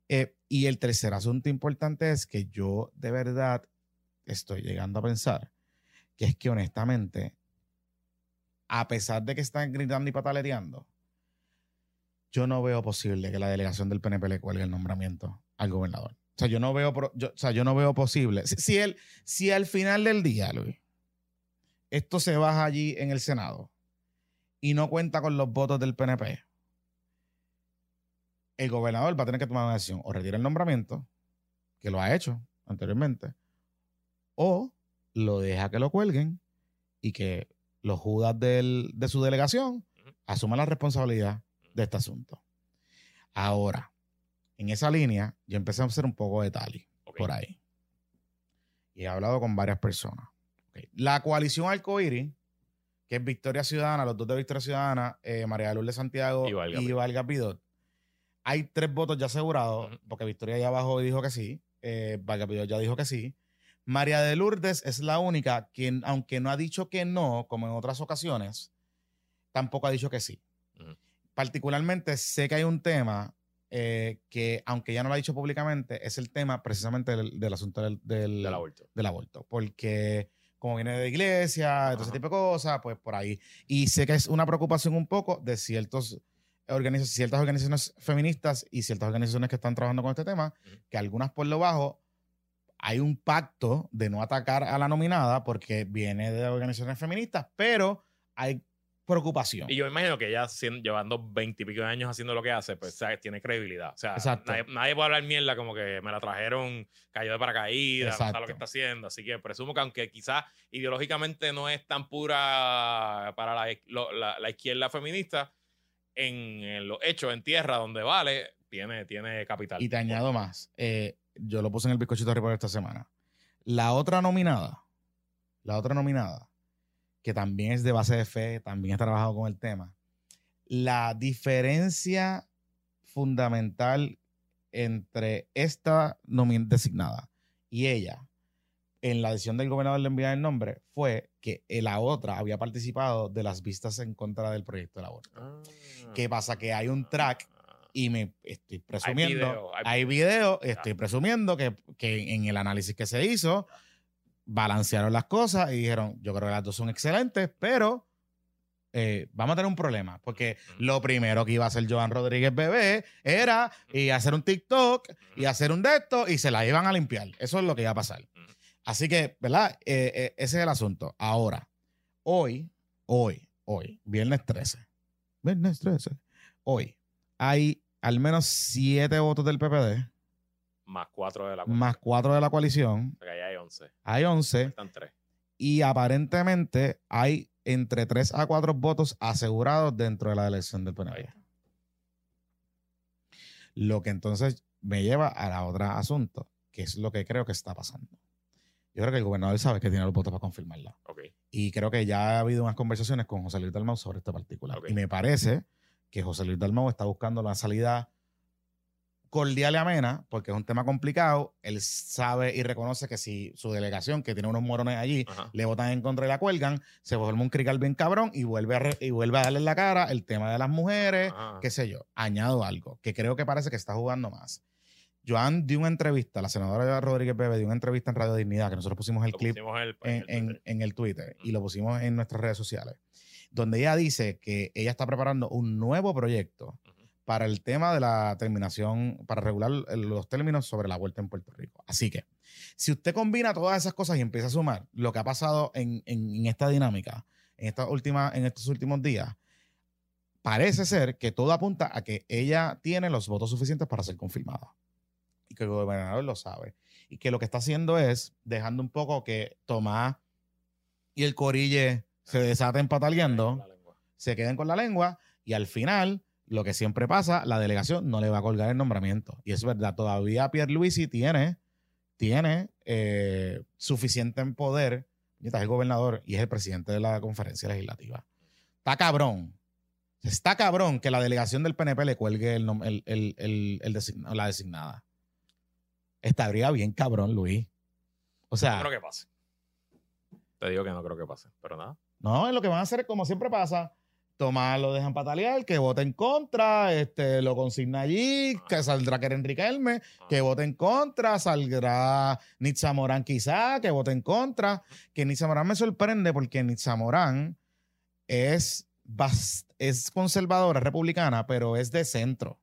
Eh, y el tercer asunto importante es que yo de verdad estoy llegando a pensar que es que honestamente, a pesar de que están gritando y patalereando, yo no veo posible que la delegación del PNP le cuelgue el nombramiento al gobernador. O sea, yo no veo, yo- o sea, yo no veo posible. Si, si, él, si al final del día, Luis, esto se baja allí en el Senado y no cuenta con los votos del PNP, el gobernador va a tener que tomar una decisión. O retira el nombramiento, que lo ha hecho anteriormente, o lo deja que lo cuelguen y que los judas del- de su delegación asuman la responsabilidad de este asunto. Ahora, en esa línea, yo empecé a hacer un poco de tali por ahí. Y he hablado con varias personas. La coalición Arcoíris, que es Victoria Ciudadana, los dos de Victoria Ciudadana, eh, María Lourdes Santiago Y. Vargas Vidot. Hay tres votos ya asegurados, porque Victoria ya bajó y dijo que sí. Eh, Vargas Vidot ya dijo que sí. María de Lourdes es la única que, aunque no ha dicho que no, como en otras ocasiones, tampoco ha dicho que sí. Particularmente sé que hay un tema eh, que, aunque ya no lo ha dicho públicamente, es el tema precisamente del, del asunto del, del, Del aborto. del aborto. Porque como viene de iglesia, todo ese tipo de cosas, pues por ahí. Y sé que es una preocupación un poco de ciertos organiza- ciertas organizaciones feministas y ciertas organizaciones que están trabajando con este tema, que algunas por lo bajo hay un pacto de no atacar a la nominada porque viene de organizaciones feministas, pero hay preocupación. Y yo me imagino que ella llevando veintipico de años haciendo lo que hace, pues ¿sabes? tiene credibilidad. O sea, nadie, nadie puede hablar mierda como que me la trajeron, cayó de paracaídas, no sabe Exacto. lo que está haciendo. Así que presumo que aunque quizás ideológicamente no es tan pura para la, lo- la- la izquierda feminista, en, en los hechos, en tierra, donde vale, tiene, tiene capital. Y te añado más. eh, yo lo puse en el bizcochito report esta semana. La otra nominada, la otra nominada, que también es de base de fe, también ha trabajado con el tema. La diferencia fundamental entre esta nomi- designada y ella en la decisión del gobernador de enviar el nombre fue que la otra había participado de las vistas en contra del proyecto del aborto. Ah. ¿Qué pasa? Que hay un track y me estoy presumiendo. video, hay- hay video, estoy presumiendo que, que en el análisis que se hizo, balancearon las cosas y dijeron, yo creo que las dos son excelentes, pero eh, vamos a tener un problema, porque lo primero que iba a hacer Joan Rodríguez Bebé era y hacer un TikTok y hacer un de esto y se la iban a limpiar. Eso es lo que iba a pasar. Así que, ¿verdad? Eh, eh, ese es el asunto. Ahora, hoy, hoy, hoy, viernes 13, viernes 13, hoy, hay al menos siete votos del PPD, Más cuatro de la más cuatro de la coalición, ahí hay once. hay 11, Están tres. y aparentemente hay entre 3 a 4 votos asegurados dentro de la elección del PNP. Lo que entonces me lleva a la otra asunto, que es lo que creo que está pasando. Yo creo que el gobernador sabe que tiene los votos para confirmarla. Y creo que ya ha habido unas conversaciones con José Luis Dalmau sobre este particular. Y me parece que José Luis Dalmau está buscando la salida cordial y amena, porque es un tema complicado. Él sabe y reconoce que si su delegación, que tiene unos morones allí, Ajá. le votan en contra y la cuelgan, se forma un crical bien cabrón y vuelve a, re- y vuelve a darle en la cara el tema de las mujeres, Ajá. qué sé yo. Añado algo, que creo que parece que está jugando más. Joan dio una entrevista, la senadora Rodríguez Bebe dio una entrevista en Radio Dignidad, que nosotros pusimos el Lo clip pusimos en el- en, en el en- Twitter. en el Twitter y lo pusimos en nuestras redes sociales, donde ella dice que ella está preparando un nuevo proyecto. Para el tema de la terminación, para regular los términos sobre la vuelta en Puerto Rico. Así que, si usted combina todas esas cosas y empieza a sumar lo que ha pasado en, en- en esta dinámica, en, esta última, en estos últimos días, parece ser que todo apunta a que ella tiene los votos suficientes para ser confirmada. Y que el gobernador lo sabe. Y que lo que está haciendo es dejando un poco que Tomás y el Corille se desaten pataleando se queden con la lengua y al final, lo que siempre pasa, la delegación no le va a colgar el nombramiento. Y es verdad, todavía Pierluisi tiene, tiene eh, suficiente en poder, mientras es el gobernador y es el presidente de la conferencia legislativa. Está cabrón. Está cabrón que la delegación del PNP le cuelgue el, nom- el- el- el- el design- la designada. Estaría bien cabrón, Luis. O sea, No creo que pase. Te digo que no creo que pase, pero nada. No, lo que van a hacer es como siempre pasa. Tomás lo dejan patalear, que vote en contra, este, lo consigna allí, que saldrá Keren Riquelme, que vote en contra, saldrá Nitza Morán quizá, que vote en contra. Que Nitza Morán me sorprende porque Nitza Morán es, es conservadora, republicana, pero es de centro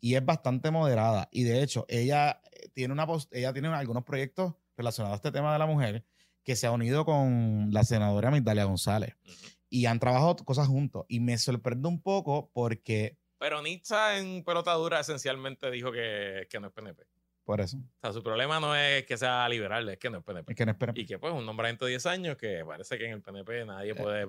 y es bastante moderada. Y de hecho, ella eh, tiene, una, ella tiene algunos proyectos relacionados a este tema de la mujer que se ha unido con la senadora Migdalia González. Y han trabajado cosas juntos. Y me sorprende un poco porque, Pero Nitza en pelota dura esencialmente dijo que, que no es PNP. por eso, O sea, su problema no es que sea liberal, es que no es PNP. es que no espera. Y que pues un nombramiento de 10 años que parece que en el PNP nadie puede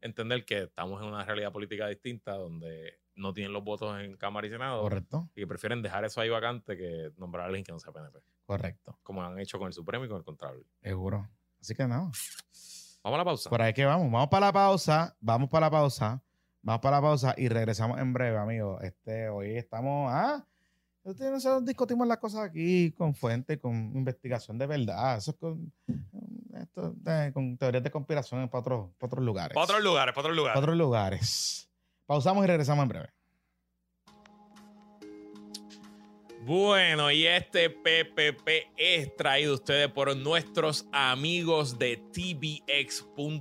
entender que estamos en una realidad política distinta donde no tienen los votos en Cámara y Senado Correcto, y que prefieren dejar eso ahí vacante que nombrar a alguien que no sea PNP, correcto, como han hecho con el Supremo y con el Contralor. seguro. Así que no. Vamos a la pausa. Por ahí que vamos. Vamos para la pausa. Vamos para la pausa. Vamos para la pausa y regresamos en breve, amigos. Este, hoy estamos. Ah, ustedes nosotros discutimos las cosas aquí con fuente, con investigación de verdad. Eso es con, esto, eh, con teorías de conspiración para otros, para otros lugares. Para otros lugares, para otros lugares. Para otros lugares. Pausamos y regresamos en breve. Bueno, y este PPP es traído a ustedes por nuestros amigos de TBX.life.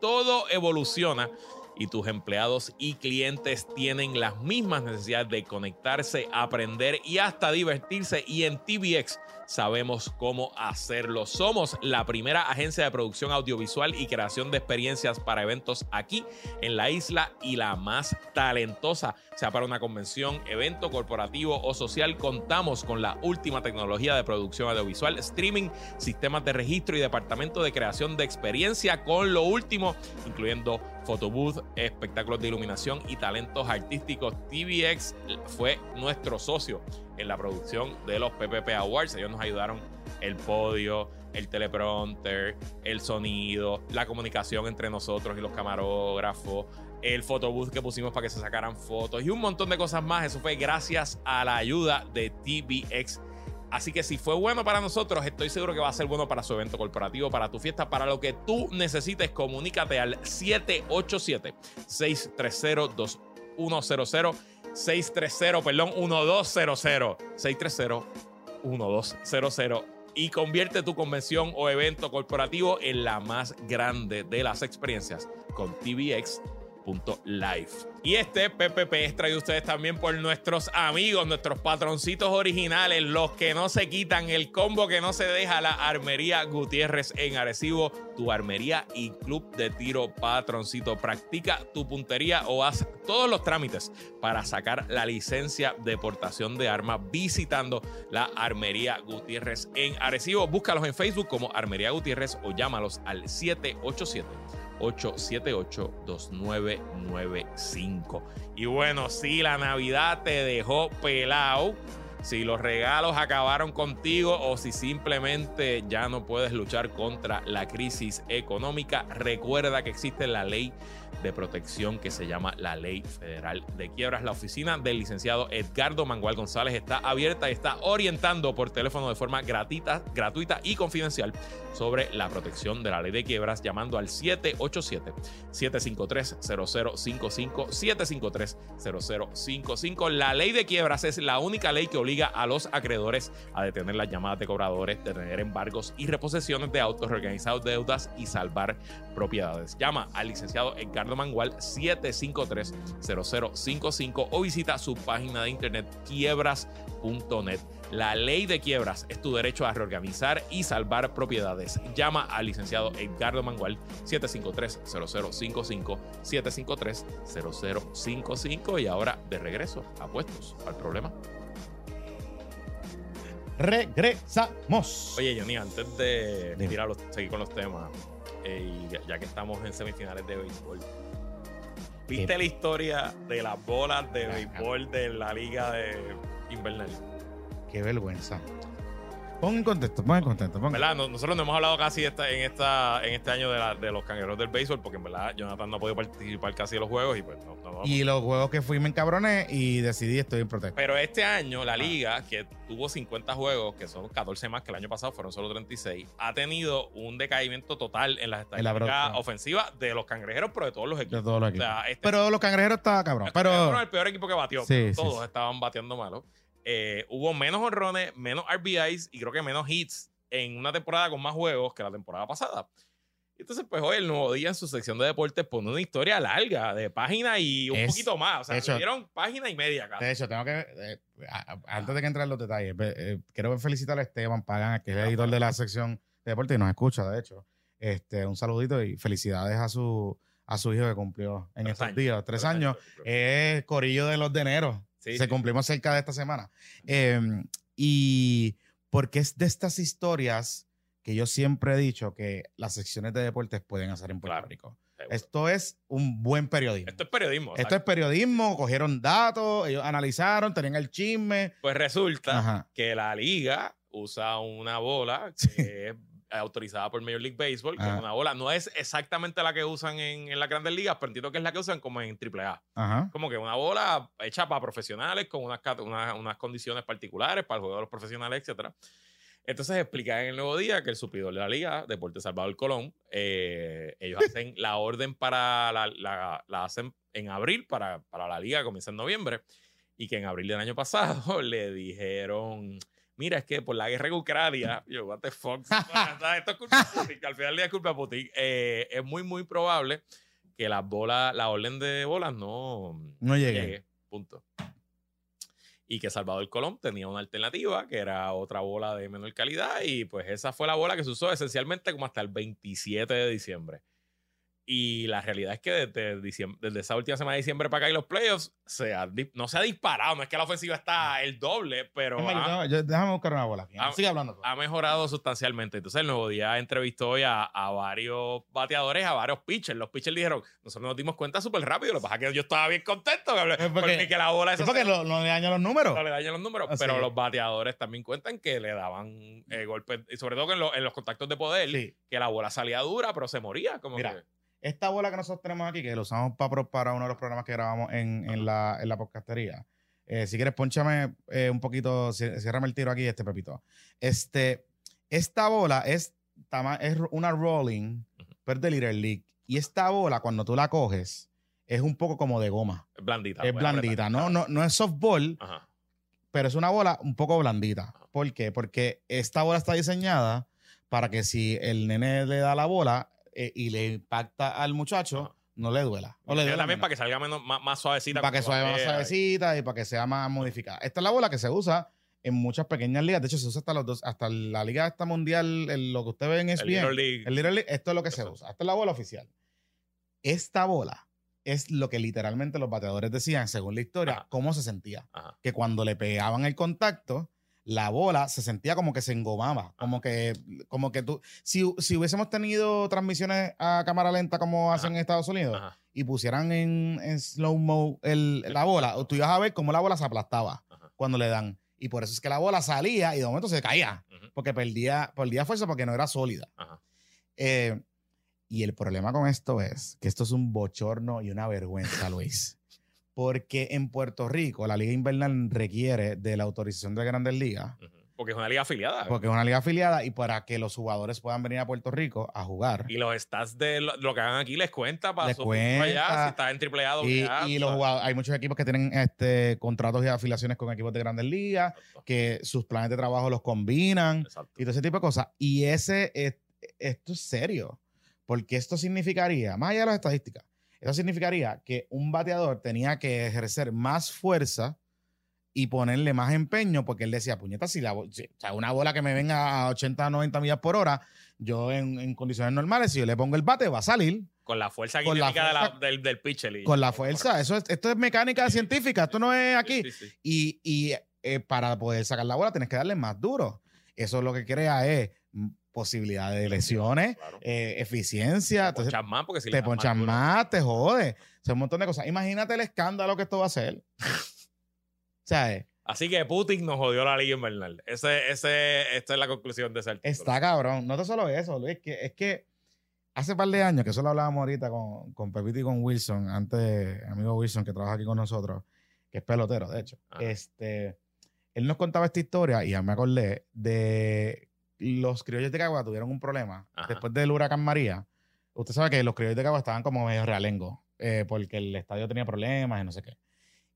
Todo evoluciona y tus empleados y clientes tienen las mismas necesidades de conectarse, aprender y hasta divertirse. Y en TBX sabemos cómo hacerlo. Somos la primera agencia de producción audiovisual y creación de experiencias para eventos aquí en la isla y la más talentosa, sea para una convención, evento corporativo o social, contamos con la última tecnología de producción audiovisual, streaming, sistemas de registro y departamento de creación de experiencia con lo último, incluyendo photobooth, espectáculos de iluminación y talentos artísticos. TVX fue nuestro socio en la producción de los PPP Awards. Ellos nos ayudaron el podio, el teleprompter, el sonido, la comunicación entre nosotros y los camarógrafos, el photobooth que pusimos para que se sacaran fotos y un montón de cosas más. Eso fue gracias a la ayuda de TVX. Así que si fue bueno para nosotros, estoy seguro que va a ser bueno para su evento corporativo, para tu fiesta, para lo que tú necesites. Comunícate al 787-630-2100. 630, perdón, 1200. 630-1200. Y convierte tu convención o evento corporativo en la más grande de las experiencias con TVX Y este PPP es traído ustedes también por nuestros amigos, nuestros patroncitos originales, los que no se quitan, el combo que no se deja, la Armería Gutiérrez en Arecibo, tu armería y club de tiro patroncito. Practica tu puntería o haz todos los trámites para sacar la licencia de portación de armas visitando la Armería Gutiérrez en Arecibo. Búscalos en Facebook como Armería Gutiérrez o llámalos al 787. 878-2995. Y bueno, si la Navidad te dejó pelado, si los regalos acabaron contigo o si simplemente ya no puedes luchar contra la crisis económica, recuerda que existe la ley de protección que se llama la Ley Federal de Quiebras. La oficina del licenciado Edgardo Mangual González está abierta y está orientando por teléfono de forma gratuita, gratuita y confidencial sobre la protección de la ley de quiebras llamando al 787-753-0055, 753-0055. La ley de quiebras es la única ley que obliga a los acreedores a detener las llamadas de cobradores, detener embargos y reposesiones de autos, reorganizar deudas y salvar propiedades. Llama al licenciado Edgardo Mangual 753-0055 o visita su página de internet quiebras.net. La ley de quiebras es tu derecho a reorganizar y salvar propiedades. Llama al licenciado Edgardo Mangual 753-0055, 753-0055 y ahora de regreso, apuestos al problema. Regresamos. Oye, Johnny, antes de Dime. tirar los- seguir con los temas, eh, y ya, que estamos en semifinales de béisbol, ¿viste la historia de las bolas de béisbol de la liga de invernal? Qué vergüenza. Pon en contexto, pon en contexto. pon- ¿Verdad? No- Nosotros no hemos hablado casi esta, en, esta, en este año de, la- de los cangrejeros del béisbol, porque en verdad Jonathan no ha podido participar casi de los juegos y pues no, no- no- Y los juegos que fui me encabroné y decidí estoy en protesta. Pero este año la liga, que tuvo 50 juegos, que son 14 más que el año pasado, fueron solo 36, ha tenido un decaimiento total en las En la estadísticas producción. ofensivas de los cangrejeros, pero de todos los De equipos. todos los O equipos. sea, este Pero los cangrejeros estaban cabrón. Pero el peor equipo que batió. Sí, todos sí. estaban bateando malo. Eh, hubo menos honrones, menos RBIs y creo que menos hits en una temporada con más juegos que la temporada pasada. Entonces, pues hoy el nuevo día en su sección de deportes pone una historia larga de página y un Es- poquito más. O sea, hecho- dieron página y media casi. de hecho, tengo que. eh, a- a- antes de que entre en los detalles, eh, quiero felicitar a Esteban Pagan, que es el editor de la sección de deportes y nos escucha, de hecho. Este, un saludito y felicidades a su, a su hijo que cumplió en estos años. días, tres años. Es Corillo de los de enero. Sí, Se cumplimos cerca de esta semana. Eh, y porque es de estas historias que yo siempre he dicho que las secciones de deportes pueden hacer en Puerto Claro. Rico. Seguro. Esto es un buen periodismo. Esto es periodismo. Esto es periodismo, cogieron datos, ellos analizaron, tenían el chisme. Pues resulta Ajá. que la liga usa una bola que es autorizada por Major League Baseball, que es una bola, no es exactamente la que usan en, en las grandes ligas, pero entiendo que es la que usan como en AAA. Ajá. Como que una bola hecha para profesionales con unas, unas, unas condiciones particulares para el juego de los profesionales, etcétera. Entonces explica en el nuevo día que el supidor de la liga, Deportes Salvador Colón, eh, ellos hacen la orden para la, la- la hacen en abril para, para la liga que comienza en noviembre y que en abril del año pasado le dijeron mira es que por la guerra en Ucrania yo what the fuck esto es culpa Putin que al final del día es culpa Putin Eh, es muy muy probable que las bolas la orden de bolas no No llegue. Punto. Y que Salvador Colón tenía una alternativa, que era otra bola de menor calidad, y pues esa fue la bola que se usó esencialmente como hasta el 27 de diciembre. Y la realidad es que desde, diciembre, desde esa última semana de diciembre para acá y los playoffs, se ha no se ha disparado. No es que la ofensiva está el doble, pero ha, yo- déjame buscar una bola. Ah, Sigue hablando. ha mejorado sustancialmente. Entonces, el nuevo día entrevistó hoy a, a varios bateadores, a varios pitchers. Los pitchers dijeron, nosotros nos dimos cuenta súper rápido. Lo que pasa es que yo estaba bien contento. que- porque- porque, que la bola Es porque no, no le dañan los números. no le dañan los números, Ah, pero los bateadores también cuentan que le daban eh, golpes, y sobre todo en, lo- en los contactos de poder, Sí. que la bola salía dura, pero se moría. Como Mira, que, Esta bola que nosotros tenemos aquí, que lo usamos para uno de los programas que grabamos en, en la, en la podcastería. Eh, si quieres, ponchame eh, un poquito, ciérrame el tiro aquí, este Pepito. Este, esta bola es, una rolling, pero de Little League. Y esta bola, cuando tú la coges, es un poco como de goma. es blandita. es blandita. No, no, no es softball, Ajá. pero es una bola un poco blandita. ¿Por qué? Porque esta bola está diseñada para que si el nene le da la bola eh, y le impacta al muchacho, no le duela. O le duela también menos. para que salga menos, más, más suavecita. para que sea más suavecita y para que sea más modificada. Esta es la bola que se usa en muchas pequeñas ligas. De hecho, se usa hasta los dos, hasta la liga esta mundial, el- lo que usted ve en El ESPN. Little League. El Little League, esto es lo que se usa. Esta es la bola oficial. Esta bola es lo que literalmente los bateadores decían, según la historia, Ajá. cómo se sentía. Ajá. Que cuando le pegaban el contacto, la bola se sentía como que se engomaba. Como que, como que tú. Si, si hubiésemos tenido transmisiones a cámara lenta como hacen Ajá. en Estados Unidos Ajá. y pusieran en, en slow-mo la bola, tú ibas a ver cómo la bola se aplastaba Ajá. cuando le dan. Y por eso es que la bola salía y de momento se caía porque perdía, perdía fuerza porque no era sólida. Eh, y el problema con esto es que esto es un bochorno y una vergüenza, Luis. Porque en Puerto Rico la liga invernal requiere de la autorización de grandes ligas. Porque es una liga afiliada. porque es una liga afiliada y para que los jugadores puedan venir a Puerto Rico a jugar. Y los stats de lo, lo que hagan aquí les cuenta para Les su futuro allá, cuenta. si estás en triple A, Y, A, y los jugadores, hay muchos equipos que tienen este, contratos y afiliaciones con equipos de grandes ligas, Exacto. que sus planes de trabajo los combinan. Exacto. y todo ese tipo de cosas. Y ese, es- esto es serio, porque esto significaría, más allá de las estadísticas, esto significaría que un bateador tenía que ejercer más fuerza y ponerle más empeño, porque él decía, puñeta, si, la, si- o sea, una bola que me venga a 80, 90 millas por hora, yo en, en condiciones normales, si yo le pongo el bate, va a salir Con la fuerza Con la de del, del pitcher. y- con la fuerza. Eso es, esto es mecánica científica, esto no es aquí. Sí, sí, sí. Y, y, eh, para poder sacar la bola tienes que darle más duro. Eso lo que crea es posibilidad de lesiones, Claro. eh, eficiencia. Te ponchas más porque si te más ponchan más, te jode. O sea, un montón de cosas. Imagínate el escándalo que esto va a ser. o sea, eh, Así que Putin nos jodió la liga invernal. Ese, ese, esta es la conclusión de ese artículo. está cabrón. No tan solo eso, Luis, que es que hace par de años, que eso lo hablábamos ahorita con, con Pepito y con Wilson, antes, amigo Wilson, que trabaja aquí con nosotros, que es pelotero, de hecho. Ajá. Este, él nos contaba esta historia y ya me acordé de los criollos de Cagua tuvieron un problema Ajá. después del huracán María. Usted sabe que los criollos de Cagua estaban como medio realengo eh, porque el estadio tenía problemas y no sé qué.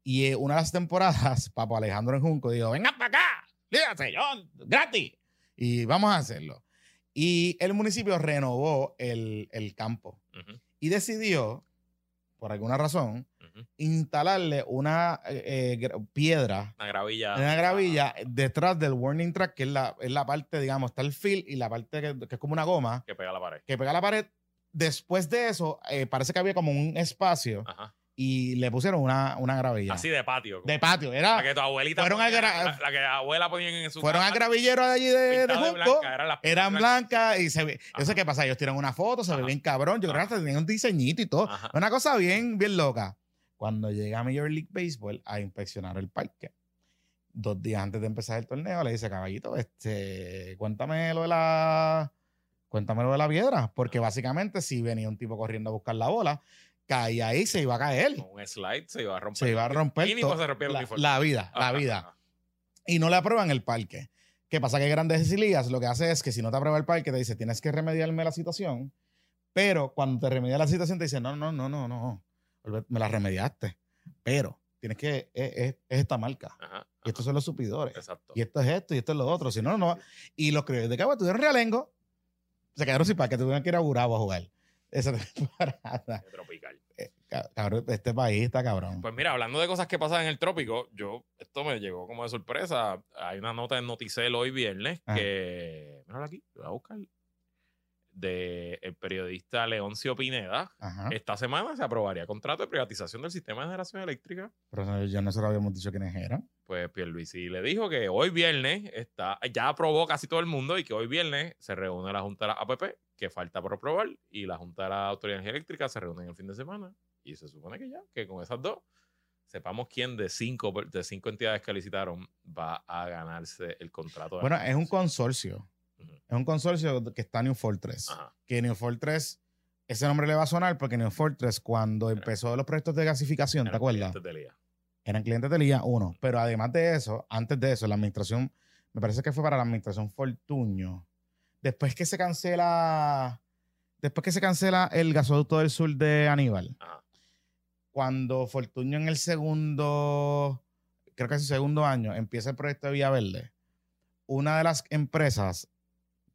Y eh, una de las temporadas, Papo Alejandro en Junco dijo, venga para acá, lígase, John, gratis. Y vamos a hacerlo. Y el municipio renovó el, el campo Ujú, y decidió, por alguna razón, ujú. instalarle una eh, eh, piedra, Una gravilla. una gravilla detrás del warning track, que es la, es la parte, digamos, está el field y la parte que, que es como una goma Que pega la pared. que pega la pared. Después de eso, eh, parece que había como un espacio Ajá. y le pusieron una, una gravilla. Así de patio. de patio. Era, La que tu abuelita. Fueron ponía- la, la que la abuela ponían en su. fueron al gravillero de allí de, de Junco. blanca, eran Eran blancas y se ve. Ajá. qué pasa. Ellos tiran una foto, se ve Ajá. bien cabrón. Yo creo que Ajá. hasta tenían un diseñito y todo. Ajá. Una cosa bien, bien loca. Cuando llega Major League Baseball a inspeccionar el parque, dos días antes de empezar el torneo, le dice, caballito, este, cuéntame lo de la. Cuéntame lo de la piedra. Porque básicamente, si venía un tipo corriendo a buscar la bola, caía ahí, se iba a caer. Con un slide se iba a romper. Se iba a romper todo- se la, vida, la vida. y no le aprueban el parque. ¿Qué pasa? Que Grandes Ligas lo que hace es que si no te aprueba el parque, te dice, tienes que remediarme la situación, pero cuando te remedia la situación, te dice, no, no, no, no, no, me la remediaste, pero tienes que, es, es- es esta marca, Ajá, y estos son los supidores, Exacto. y esto es esto, y esto es lo otro, si no, no, y los criollos de Cabo tuvieron realengo, se quedaron sin parque, tuvieron que ir a Burabo a jugar esa temporada. Tropical. Eh, ca- Cabrón, este país está cabrón. Pues mira, hablando de cosas que pasan en el trópico, yo, esto me llegó como de sorpresa. Hay una nota en Noticel hoy viernes Ajá. que, míralo aquí, voy a buscar, de el periodista Leoncio Pineda. Ajá. Esta semana se aprobaría contrato de privatización del sistema de generación eléctrica. Pero ya nosotros habíamos dicho quiénes eran. Pues Pierluisi le dijo que hoy viernes está, ya aprobó casi todo el mundo y que hoy viernes se reúne la Junta de la APP, que falta por aprobar, y la Junta de la Autoridad de Eléctrica se reúnen el fin de semana. Y se supone que ya, que con esas dos, sepamos quién de cinco, de cinco entidades que licitaron va a ganarse el contrato. de Bueno, es un generación. Es un consorcio que está New Fortress. Ajá. Que New Fortress, ese nombre le va a sonar porque New Fortress, cuando empezó los proyectos de gasificación, ¿te acuerdas? clientes del IA. Eran clientes de Lía, uno. Pero además de eso, antes de eso, la administración, me parece que fue para la administración Fortuño. Después que se cancela, después que se cancela el gasoducto del sur de Aníbal, Ajá. cuando Fortuño en el segundo, creo que es el segundo año, empieza el proyecto de Vía Verde, una de las empresas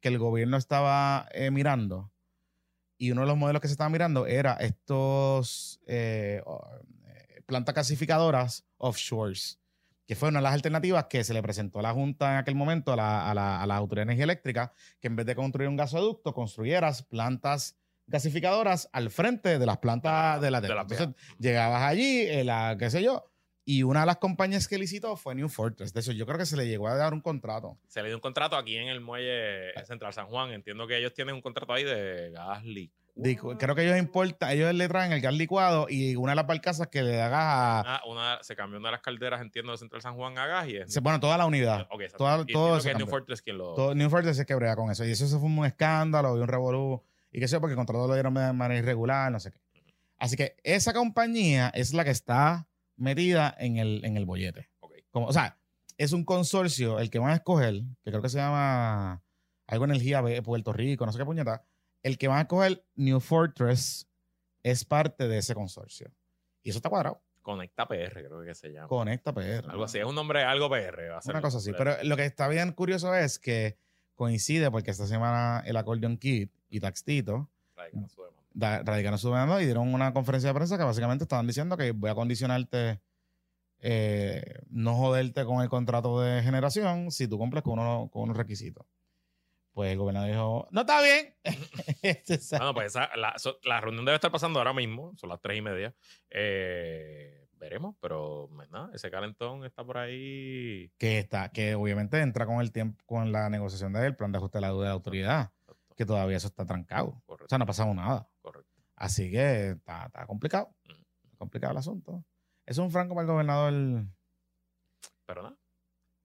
que el gobierno estaba eh, mirando Y uno de los modelos que se estaba mirando era estos eh, eh, plantas gasificadoras offshores, que fue una de las alternativas que se le presentó a la Junta en aquel momento, a la, a la, a la Autoridad de Energía Eléctrica, que en vez de construir un gasoducto, construyeras plantas gasificadoras al frente de las plantas de la de Entonces, llegabas allí, eh, la, qué sé yo, y una de las compañías que licitó fue New Fortress. De eso yo creo que se le llegó a dar un contrato. Se le dio un contrato aquí en el muelle. Central San Juan. Entiendo que ellos tienen un contrato ahí de gas licuado. Creo que ellos importan, ellos le traen el gas licuado y una de las barcazas que le hagas a, Ah, una, se cambió una de las calderas, entiendo, de Central San Juan a gas y es. bueno, toda la unidad. Ok, exacto. toda- Y todo que es New. Fortress quien lo. Todo, New Fortress es que brega con eso. Y eso se fue un escándalo y un revolú. Y qué sé yo, porque el contrato lo dieron de manera irregular, no sé qué. Así que esa compañía es la que está metida en el, en el bollete. Como, o sea, es un consorcio el que van a escoger, que creo que se llama algo Energía B- Puerto Rico, no sé qué puñeta. El que van a escoger New Fortress es parte de ese consorcio. Y eso está cuadrado. Conecta PR, creo que se llama. Conecta PR. Algo así, es un nombre, algo PR. Va a ser Una cosa así. Pero lo que está bien curioso es que coincide porque esta semana el Accordion Kid y Taxtito Radicaron su demanda y dieron una conferencia de prensa que básicamente estaban diciendo que voy a condicionarte, eh, no joderte con el contrato de generación si tú cumples con, uno, con unos requisitos. Pues el gobernador dijo, no está bien. Este, Bueno, pues esa- la, so- la reunión debe estar pasando ahora mismo, son las tres y media. Eh, veremos, pero pues nada, ese calentón está por ahí. que está, que obviamente entra con el tiempo, con la negociación del plan de ajuste de la deuda de la autoridad, que todavía eso está trancado. O sea, no ha pasado nada. correcto. Así que está, está complicado. Mm. Complicado el asunto. Es un franco para el gobernador. Pero nada.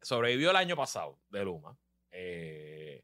Sobrevivió el año pasado de Luma. Eh,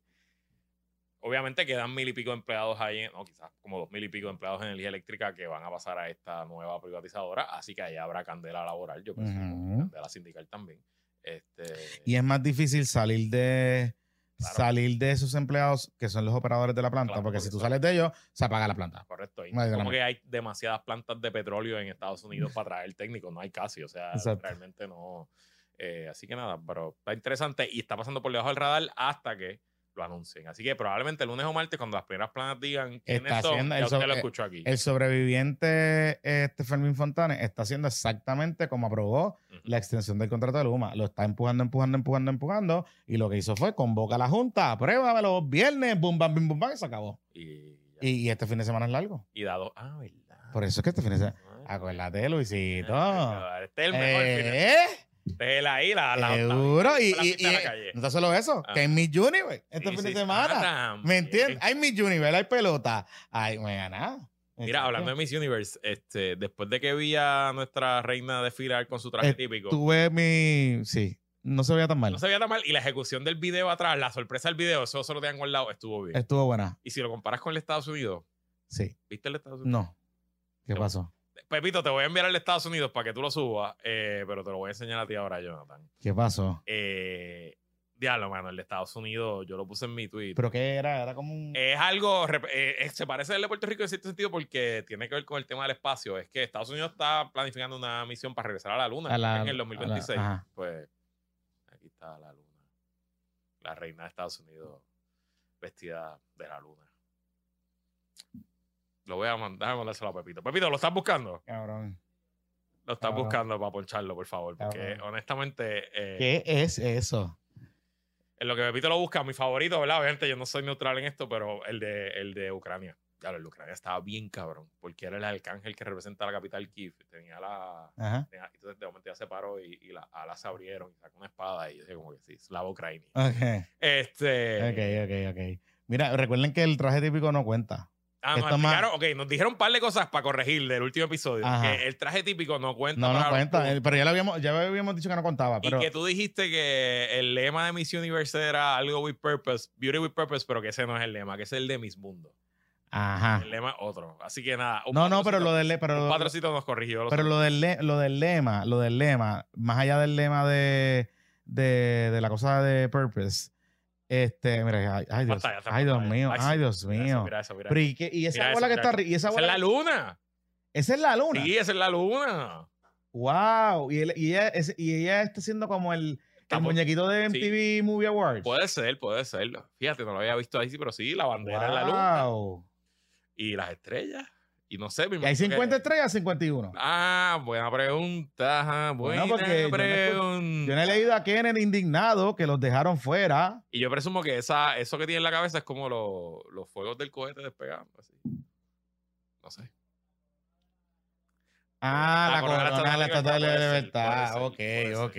obviamente quedan mil y pico de empleados ahí, en- o quizás como dos mil y pico de empleados en energía eléctrica que van a pasar a esta nueva privatizadora. Así que ahí habrá candela laboral, yo Ujú. candela sindical también. Este, Y es más difícil salir de Claro. salir de esos empleados que son los operadores de la planta, Claro, porque si tú sales de ellos, se apaga la planta. Correcto. Y No hay como que hay demasiadas plantas de petróleo en Estados Unidos para traer técnicos. No hay casi. O sea, Exacto. realmente no. Eh, así que nada, pero está interesante y está pasando por debajo del radar hasta que lo anuncien. Así que probablemente el lunes o martes, cuando las primeras planas digan quiénes Está son, haciendo ya el usted so- lo eh, escuchó aquí. El sobreviviente este Fermín Fontanes está haciendo exactamente como aprobó la extensión del contrato de Luma. Lo está empujando, empujando, empujando, empujando. Y lo que hizo fue convoca a la Junta, apruébamelo, viernes, bum, bam, bim, bum, bam, y se acabó. Y, ya. Y, y este fin de semana es largo. Y dado. Ah, verdad. Por eso es que este fin de semana. Ah, Acuérdate, Luisito. Este es el mejor. fin de- Eh, El ahí, la, la, Seguro. Y, la y, y- calle. no está solo eso, Ah. que hay Miss Universe este Sí, fin sí, de semana. Ah, ¿Me entiendes? Hay Miss Universe, hay pelota. Ay, me gana. Mira, hablando de Miss Universe, este, después de que vi a nuestra reina desfilar con su traje Eh, típico, Tuve mi. Sí, no se veía tan mal. no se veía tan mal. Y la ejecución del video atrás, la sorpresa del video, eso solo te han guardado, estuvo bien. Estuvo buena. Y si lo comparas con el Estados Unidos, Sí. ¿viste el Estados Unidos? No. ¿Qué No. pasó? Pepito, te voy a enviar el de Estados Unidos para que tú lo subas, eh, pero te lo voy a enseñar a ti ahora, Jonathan. ¿Qué pasó? Eh, diablo, mano, el de Estados Unidos, yo lo puse en mi tweet. ¿Pero qué era? Era como un. Es algo, eh, eh, se parece al de Puerto Rico en cierto sentido porque tiene que ver con el tema del espacio. Es que Estados Unidos está planificando una misión para regresar a la Luna A la- en el a 2026. la- pues aquí está la Luna. La reina de Estados Unidos vestida de la Luna. Lo voy a mandar, déjame mandárselo a Pepito. Pepito, ¿lo estás buscando? Cabrón. Lo estás Cabrón. buscando para poncharlo, por favor. Porque Cabrón. honestamente, eh, ¿Qué es eso? en lo que Pepito lo busca, mi favorito, ¿verdad? Obviamente yo no soy neutral en esto, pero el de, el de Ucrania. Claro, el de Ucrania estaba bien cabrón, porque era el arcángel que representa la capital Kiev. Tenía la... Tenía- entonces de momento ya se paró y, y las alas se abrieron y sacó una espada y yo dije como que sí, Slava Ucrania. Ok. Este... Ok, ok, ok. Mira, recuerden que el traje típico no cuenta. Ah, nos más- explicaron, ok, nos dijeron un par de cosas para corregir del último episodio. Ajá. Que el traje típico no cuenta. No, no cuenta. Eh, Pero ya, lo habíamos, ya habíamos dicho que no contaba. Pero Y que tú dijiste que el lema de Miss Universe era algo with purpose, beauty with purpose, pero que ese no es el lema, que ese es el de Miss Mundo. Ajá. El lema es otro. Así que nada. un No, no, pero lo del, pero, patrocito nos corrigió. pero lo del, le- lo del lema, lo del lema, más allá del lema de, de, de la cosa de purpose, este, mira, ay, ay, Dios, está ay, mío, Ay, Dios Mira eso, mío. Mira eso, mira Pero y, qué- y esa Mira bola eso, que está eso. arri- y esa Esa es la luna. esa es la luna. Sí, esa es la luna. Wow. Y, él- y ella, es- y ella está haciendo como el, el muñequito de MTV Movie Awards. Puede ser, puede ser. Fíjate, no lo había visto ahí, pero sí, la bandera es la luna. Wow. ¿Y las estrellas? Y no sé, me ¿Y hay imagino que- 50 estrellas 51? Ah, buena pregunta. ajá, Buena Bueno, porque pregunta. Yo no he leído a Kennedy indignado que los dejaron fuera. Y yo presumo que esa, eso que tiene en la cabeza es como lo- los fuegos del cohete despegando. Así. No sé. Ah, La la corona la Estatua de la puede ser, Libertad. Ok, ser, ok.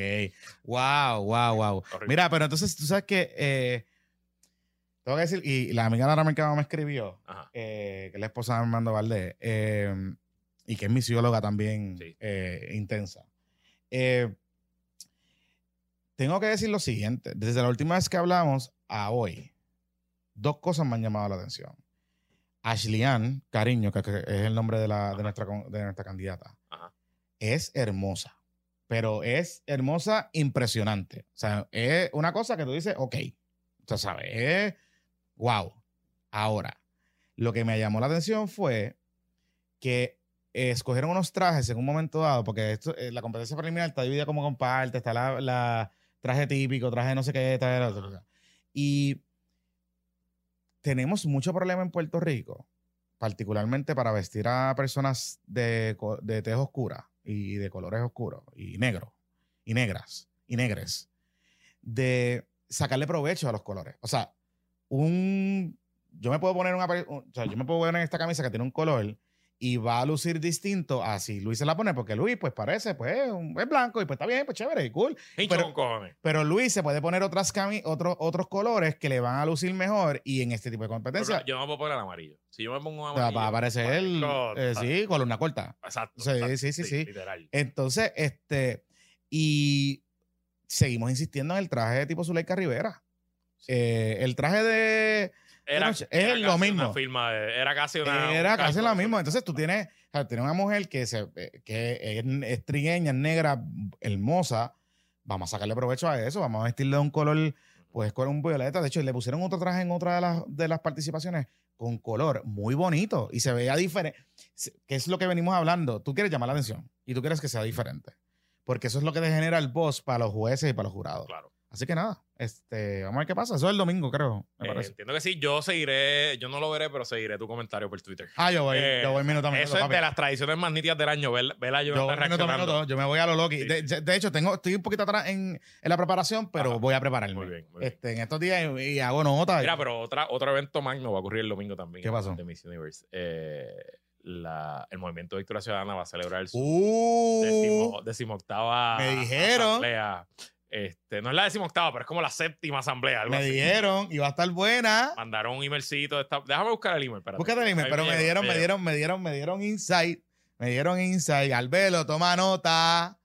Wow, wow, wow. Mira, pero entonces tú sabes que eh, tengo que decir, y la amiga Nara Mercado me escribió, eh, que es la esposa de Armando Valdés, eh, y que es misióloga también Sí. eh, intensa. Eh, tengo que decir lo siguiente: desde la última vez que hablamos a hoy, dos cosas me han llamado la atención. Ashley Cariño, que, que es el nombre de, la, de, nuestra, de nuestra candidata, Ajá. es hermosa, pero es hermosa impresionante. O sea, es una cosa que tú dices, ok, tú sabes, es wow. Ahora, lo que me llamó la atención fue que escogieron unos trajes en un momento dado, porque esto, eh, la competencia preliminar está dividida como con partes, está la, la traje típico, traje no sé qué, traje lo otro. Y tenemos mucho problema en Puerto Rico, particularmente para vestir a personas de, de tez oscura y de colores oscuros y negros y negras y negres, de sacarle provecho a los colores. O sea, un yo me puedo poner una o sea, yo me puedo poner esta camisa que tiene un color y va a lucir distinto a si Luis se la pone, porque Luis, pues parece, pues es blanco y pues está bien, pues chévere y cool. Hincho Pero-. Pero Luis se puede poner otras cami otros, otros colores que le van a lucir mejor y en este tipo de Pero competencia yo no me puedo poner el amarillo. Si yo me pongo un amarillo. va a aparecer, parezco- eh, sí, columna corta. Exacto. Sí, exacto, sí, sí, sí. Literal. Entonces, este, y seguimos insistiendo en el traje de tipo Zuleika Rivera. Eh, el traje de... Era, noche, era es lo mismo. Firma de- era casi una. Era casi lo mismo. Entonces tú tienes, o sea, tienes una mujer que, se, eh, que es, es trigueña, es negra, hermosa. Vamos a sacarle provecho a eso. Vamos a vestirle de un color, pues con un violeta. De hecho, le pusieron otro traje en otra de las, de las participaciones con color muy bonito y se veía diferente. ¿Qué es lo que venimos hablando? Tú quieres llamar la atención y tú quieres que sea diferente. Porque eso es lo que te genera el voz para los jueces y para los jurados. Claro. Así que nada, este, vamos a ver qué pasa. Eso es el domingo, creo. Me Eh, parece. entiendo que sí. Yo seguiré. Yo no lo veré, pero seguiré tu comentario por Twitter. Ah, yo voy, eh, yo voy minuto. Eso es de las tradiciones más nítidas del año. Ver, ver a Yo voy minuto minuto, yo me voy a lo Loki. Sí. De, de hecho, tengo, estoy un poquito atrás en, en la preparación, pero Ajá. voy a prepararme. Muy bien, muy bien. Este, en estos días y, y hago nota. Mira, pero otra, otro evento magno va a ocurrir el domingo también. ¿Qué pasó? De Miss Universe. Eh, la- el Movimiento de Victoria Ciudadana va a celebrar su Uh, decimo- decimoctava me dijeron. asamblea. Este, no es la decimoctava, pero es como la séptima asamblea. algo me así. dijeron, y va a estar buena. Mandaron un emailcito. de esta- déjame buscar el email. espérate. Búscate el email, Ahí pero me dieron, me dieron, me dieron, me dieron insight. Me dieron insight. Albelo, toma nota.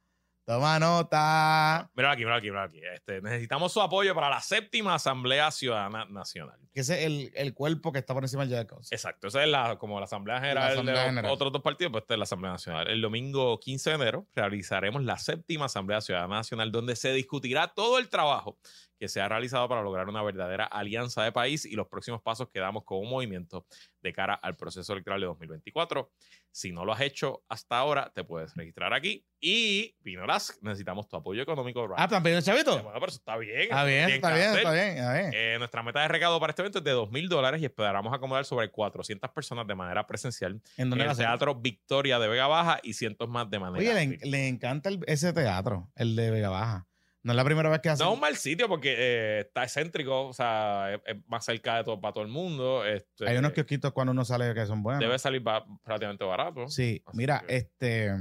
Toma nota. Mira aquí, mira aquí, mira aquí. Este, necesitamos su apoyo para la séptima Asamblea Ciudadana Nacional. Que ese es el, el cuerpo que está por encima del Council. Exacto, esa es la, como la Asamblea General Asamblea de General. otros dos partidos, pues esta es la Asamblea Nacional. El domingo 15 de enero realizaremos la séptima Asamblea Ciudadana Nacional, donde se discutirá todo el trabajo que se ha realizado para lograr una verdadera alianza de país y los próximos pasos que damos como movimiento de cara al proceso electoral de 2024. Si no lo has hecho hasta ahora, te puedes registrar aquí. Y, Pinolas, necesitamos tu apoyo económico. Ah, ¿están pidiendo chavito? Bueno, pero eso está bien. Está bien, Tienen está bien, está bien, está bien. Eh, nuestra meta de recaudo para este evento es de 2 mil dólares y esperamos acomodar sobre 400 personas de manera presencial ¿En en dónde a el? Teatro Victoria de Vega Baja y cientos más de manera Oye, le, le encanta el- ese teatro, el de Vega Baja. No es la primera vez que hace. No es un mal sitio porque eh, está excéntrico, o sea, es, es más cerca de todo para todo el mundo. este, Hay unos kiosquitos cuando uno sale que son buenos. Debe salir ba- relativamente barato. Sí, Así mira, que- este.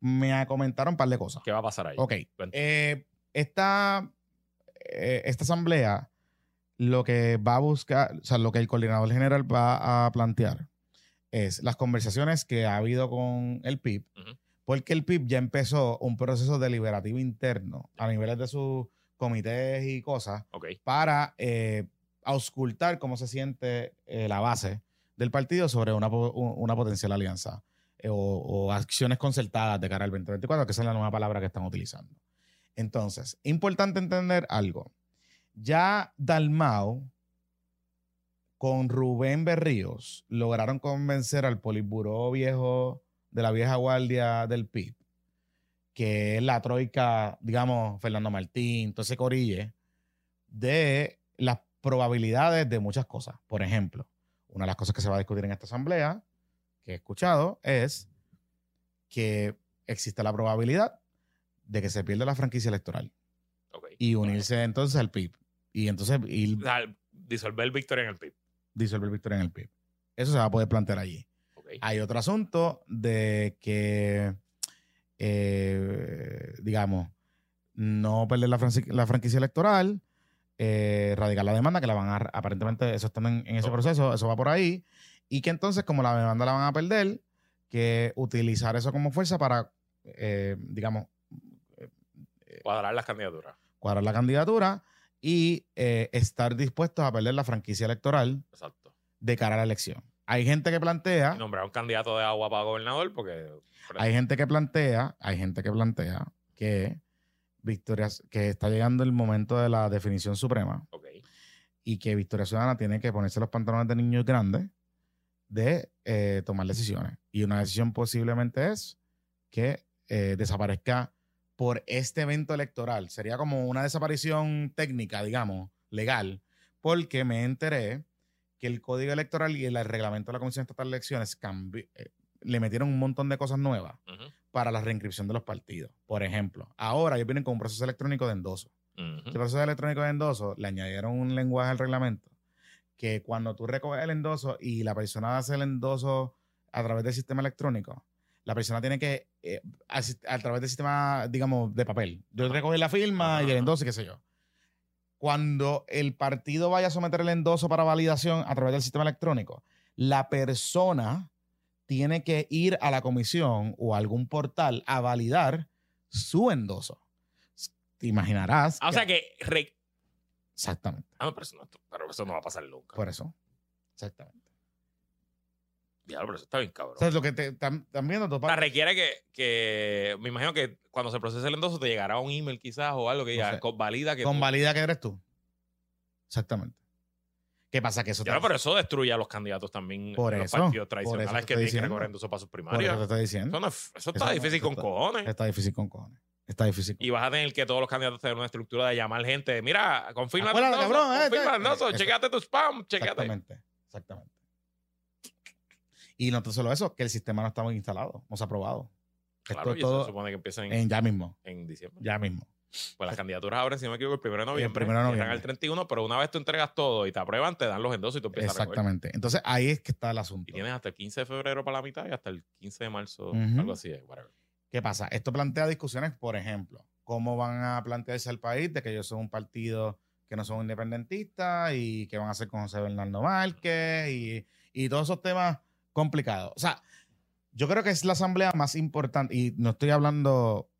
Me comentaron un par de cosas. ¿Qué va a pasar ahí? Ok. Eh, esta, eh, esta asamblea, lo que va a buscar, o sea, lo que el coordinador general va a plantear es las conversaciones que ha habido con el PIB, Ujú. Porque el PIB ya empezó un proceso deliberativo interno a niveles de sus comités y cosas para eh, auscultar cómo se siente eh, la base del partido sobre una, una potencial alianza eh, o, o acciones concertadas de cara al 2024, que esa es la nueva palabra que están utilizando. Entonces, importante entender algo. Ya Dalmau con Rubén Berríos lograron convencer al Politburó viejo de la vieja guardia del PIB, que es la troika, digamos, Fernando Martín, todo ese corille, de las probabilidades de muchas cosas. Por ejemplo, una de las cosas que se va a discutir en esta asamblea, que he escuchado, es que existe la probabilidad de que se pierda la franquicia electoral Ok. y unirse entonces al PIB. Y entonces ir O sea, disolver Victoria en el PIB. disolver Victoria en el PIB. Eso se va a poder plantear allí. Hay otro asunto de que, eh, digamos, no perder la, franquicia electoral, eh, radicar la demanda, que la van a, aparentemente, eso está en, en ese proceso, eso va por ahí, y que entonces, como la demanda la van a perder, que utilizar eso como fuerza para, eh, digamos, Cuadrar las candidaturas. cuadrar la candidatura y eh, estar dispuestos a perder la franquicia electoral Exacto. de cara a la elección. Hay gente que plantea... Nombrar un candidato de agua para gobernador porque. Hay gente que plantea, hay gente que plantea que Victoria, que está llegando el momento de la definición suprema y que Victoria Ciudadana tiene que ponerse los pantalones de niños grandes de eh, tomar decisiones. Y una decisión posiblemente es que eh, desaparezca por este evento electoral. Sería como una desaparición técnica, digamos, legal, porque me enteré que el código electoral y el reglamento de la Comisión Estatal de Elecciones cambi- eh, le metieron un montón de cosas nuevas para la reinscripción de los partidos. Por ejemplo, ahora ellos vienen con un proceso electrónico de endoso. ujú. Este proceso electrónico de endoso le añadieron un lenguaje al reglamento que cuando tú recoges el endoso y la persona hace el endoso a través del sistema electrónico, la persona tiene que, eh, a través del sistema, digamos, de papel. Yo recojo la firma y el endoso y qué sé yo. Cuando el partido vaya a someter el endoso para validación a través del sistema electrónico, la persona tiene que ir a la comisión o a algún portal a validar su endoso. Te imaginarás. Ah, o sea que. re- Exactamente. Ah, pero, eso no, pero eso no va a pasar nunca. Por eso. Exactamente. Diablo, pero eso está bien cabrón. O sea, es lo que te están están viendo. tu O sea, requiere que, que. Me imagino que cuando se procese el endoso te llegará un email quizás o algo que diga, convalida que. tú- Convalida que eres tú. Exactamente. ¿Qué pasa? Que eso no, pero eso destruye a los candidatos también. Por en los eso, partidos por eso tradicionales que tienen que diciendo. recorrer endoso para sus por eso primarias. te estoy diciendo. Eso, no es- eso está Eso difícil eso con está- cojones. Está difícil con cojones. Está difícil. Y vas a tener que todos los candidatos tengan una estructura de llamar gente. Mira, confirma el cabrón, eh, confirma el eh, endoso, eso. checate tu spam, checate. Exactamente. Exactamente. Y no tan solo eso, que el sistema no está muy instalado, no se ha aprobado. Claro, Esto y eso todo se supone que empieza en, en ya mismo. en diciembre. Ya mismo. Pues las candidaturas abren, si no me equivoco, el primero de noviembre. primero de cierran noviembre. el 31, pero una vez tú entregas todo y te aprueban, te dan los endosos y tú empiezas a. Exactamente. Entonces ahí es que está el asunto. Y tienes hasta el 15 de febrero para la mitad y hasta el 15 de marzo, algo así. Whatever. ¿Qué pasa? Esto plantea discusiones, por ejemplo, cómo van a plantearse el país de que ellos son un partido que no son independentistas y qué van a hacer con José Bernardo Márquez y, y todos esos temas complicados. O sea, yo creo que es la asamblea más importante y no estoy hablando,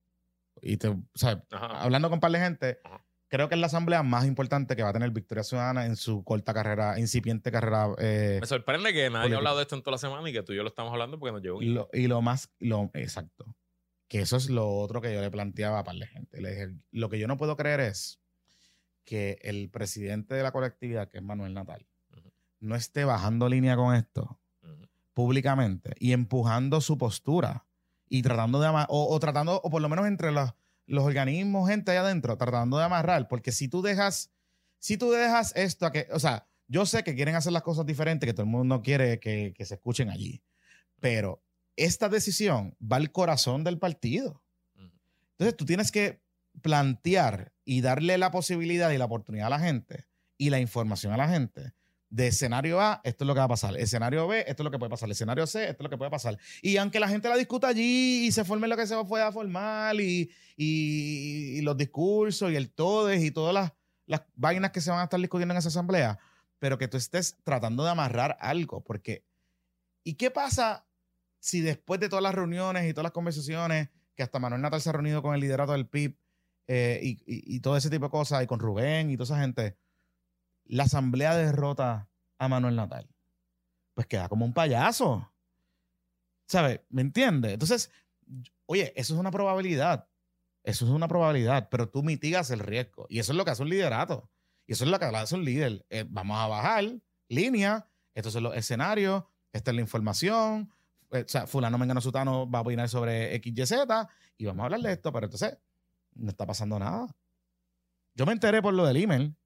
y te, o sea, hablando con un par de gente, Ajá. creo que es la asamblea más importante que va a tener Victoria Ciudadana en su corta carrera, incipiente carrera. eh, Me sorprende que nadie político. ha hablado de esto en toda la semana y que tú y yo lo estamos hablando porque nos llegó un Y lo, y lo más, lo, exacto. Que eso es lo otro que yo le planteaba a par de gente. Le dije, lo que yo no puedo creer es que el presidente de la colectividad, que es Manuel Natal, Ujú. no esté bajando línea con esto. Públicamente y empujando su postura y tratando de ama- o, o tratando, o por lo menos entre los, los organismos, gente allá adentro, tratando de amarrar, porque si tú dejas, si tú dejas esto a que, o sea, yo sé que quieren hacer las cosas diferentes, que todo el mundo quiere que, que se escuchen allí, pero esta decisión va al corazón del partido. Entonces tú tienes que plantear y darle la posibilidad y la oportunidad a la gente y la información a la gente de escenario A, esto es lo que va a pasar. Escenario B, esto es lo que puede pasar. Escenario C, esto es lo que puede pasar. Y aunque la gente la discuta allí y se forme lo que se pueda formar y, y- y los discursos y el todes y todas las, las vainas que se van a estar discutiendo en esa asamblea, pero que tú estés tratando de amarrar algo. Porque, ¿y qué pasa si después de todas las reuniones y todas las conversaciones, que hasta Manuel Natal se ha reunido con el liderato del PIB eh, y, y- y todo ese tipo de cosas, y con Rubén y toda esa gente, la asamblea derrota a Manuel Natal? Pues queda como un payaso. ¿Sabes? ¿Me entiendes? Entonces, oye, eso es una probabilidad. Eso es una probabilidad, pero tú mitigas el riesgo. Y eso es lo que hace un liderato. Y eso es lo que hace un líder. Eh, vamos a bajar línea, estos son los escenarios, esta es la información. eh, o sea, fulano, mengano, sutano va a opinar sobre X, Y, Z y vamos a hablar de esto, pero entonces no está pasando nada. Yo me enteré por lo del email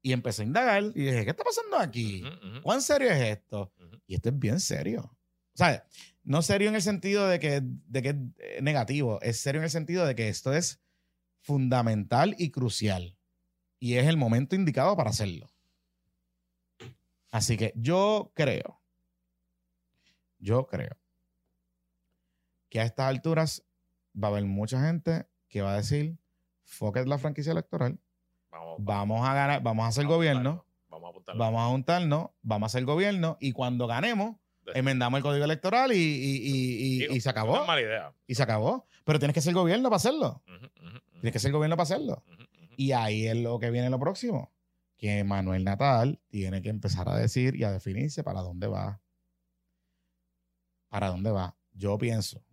Y empecé a indagar y dije, ¿qué está pasando aquí? ¿Cuán serio es esto? Y esto es bien serio. O sea, no serio en el sentido de que, de que es eh, negativo, es serio en el sentido de que esto es fundamental y crucial. Y es el momento indicado para hacerlo. Así que yo creo, yo creo que a estas alturas va a haber mucha gente que va a decir, fuck it la franquicia electoral, Vamos, vamos a ganar, vamos a hacer vamos gobierno, Vamos a apuntarlo. vamos a juntarnos, vamos a hacer gobierno y cuando ganemos, enmendamos el código electoral y, y- y- y- se No acabó. es mala idea. Y se acabó. Pero tienes que ser gobierno para hacerlo. Tienes que ser gobierno para hacerlo. Y ahí es lo que viene lo próximo. Que Manuel Natal tiene que empezar a decir y a definirse para dónde va. ¿Para dónde va? Yo pienso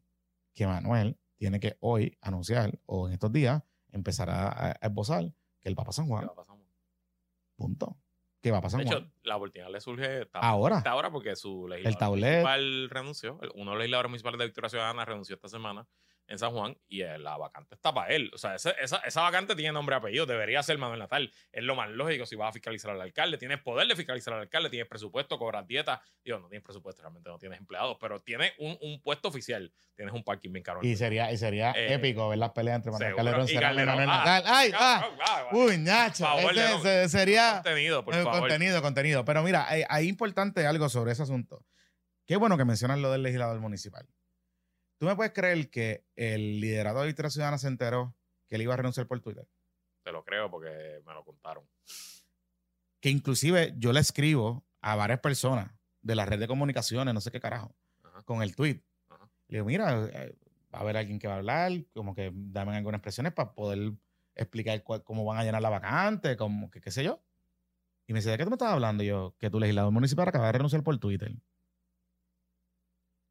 que Manuel tiene que hoy anunciar o en estos días empezar a, a esbozar que él va para San ¿Qué Juan. va a pasar? Punto. Que va para San De Juan. hecho, la oportunidad le surge Ahora. ahora porque su legislador El tablet. municipal renunció. Uno de los legisladores municipales de Victoria Ciudadana renunció esta semana en San Juan y eh, la vacante está para él. O sea, ese- esa, esa vacante tiene nombre y apellido. Debería ser Manuel Natal. Es lo más lógico si vas a fiscalizar al alcalde. Tienes poder de fiscalizar al alcalde, tienes presupuesto, cobras dieta. Digo, no tienes presupuesto, realmente no tienes empleados, pero tienes un, un puesto oficial. Tienes un parking bien caro. Y sería, y sería Eh, épico ver las peleas entre Manuel seguro. Calderón Y Calderón. Manuel Ah, Natal. ¡Ay! ¡Ah! Ah, Uy, Nacho. Favor, ese- ese sería Contenido, por eh, favor. contenido, contenido. Pero mira, hay, hay importante algo sobre ese asunto. Qué bueno que mencionas lo del legislador municipal. ¿Tú me puedes creer que el liderato de Victoria Ciudadana se enteró que él iba a renunciar por Twitter? Te lo creo porque me lo contaron. Que inclusive yo le escribo a varias personas de la red de comunicaciones, no sé qué carajo, Ajá. con el tweet. Ajá. Le digo, mira, eh, va a haber alguien que va a hablar, como que dame algunas expresiones para poder explicar cuál- cómo van a llenar la vacante, como que qué sé yo. Y me dice, ¿de qué tú me estás hablando? Y yo, que tu legislador municipal acaba de renunciar por Twitter.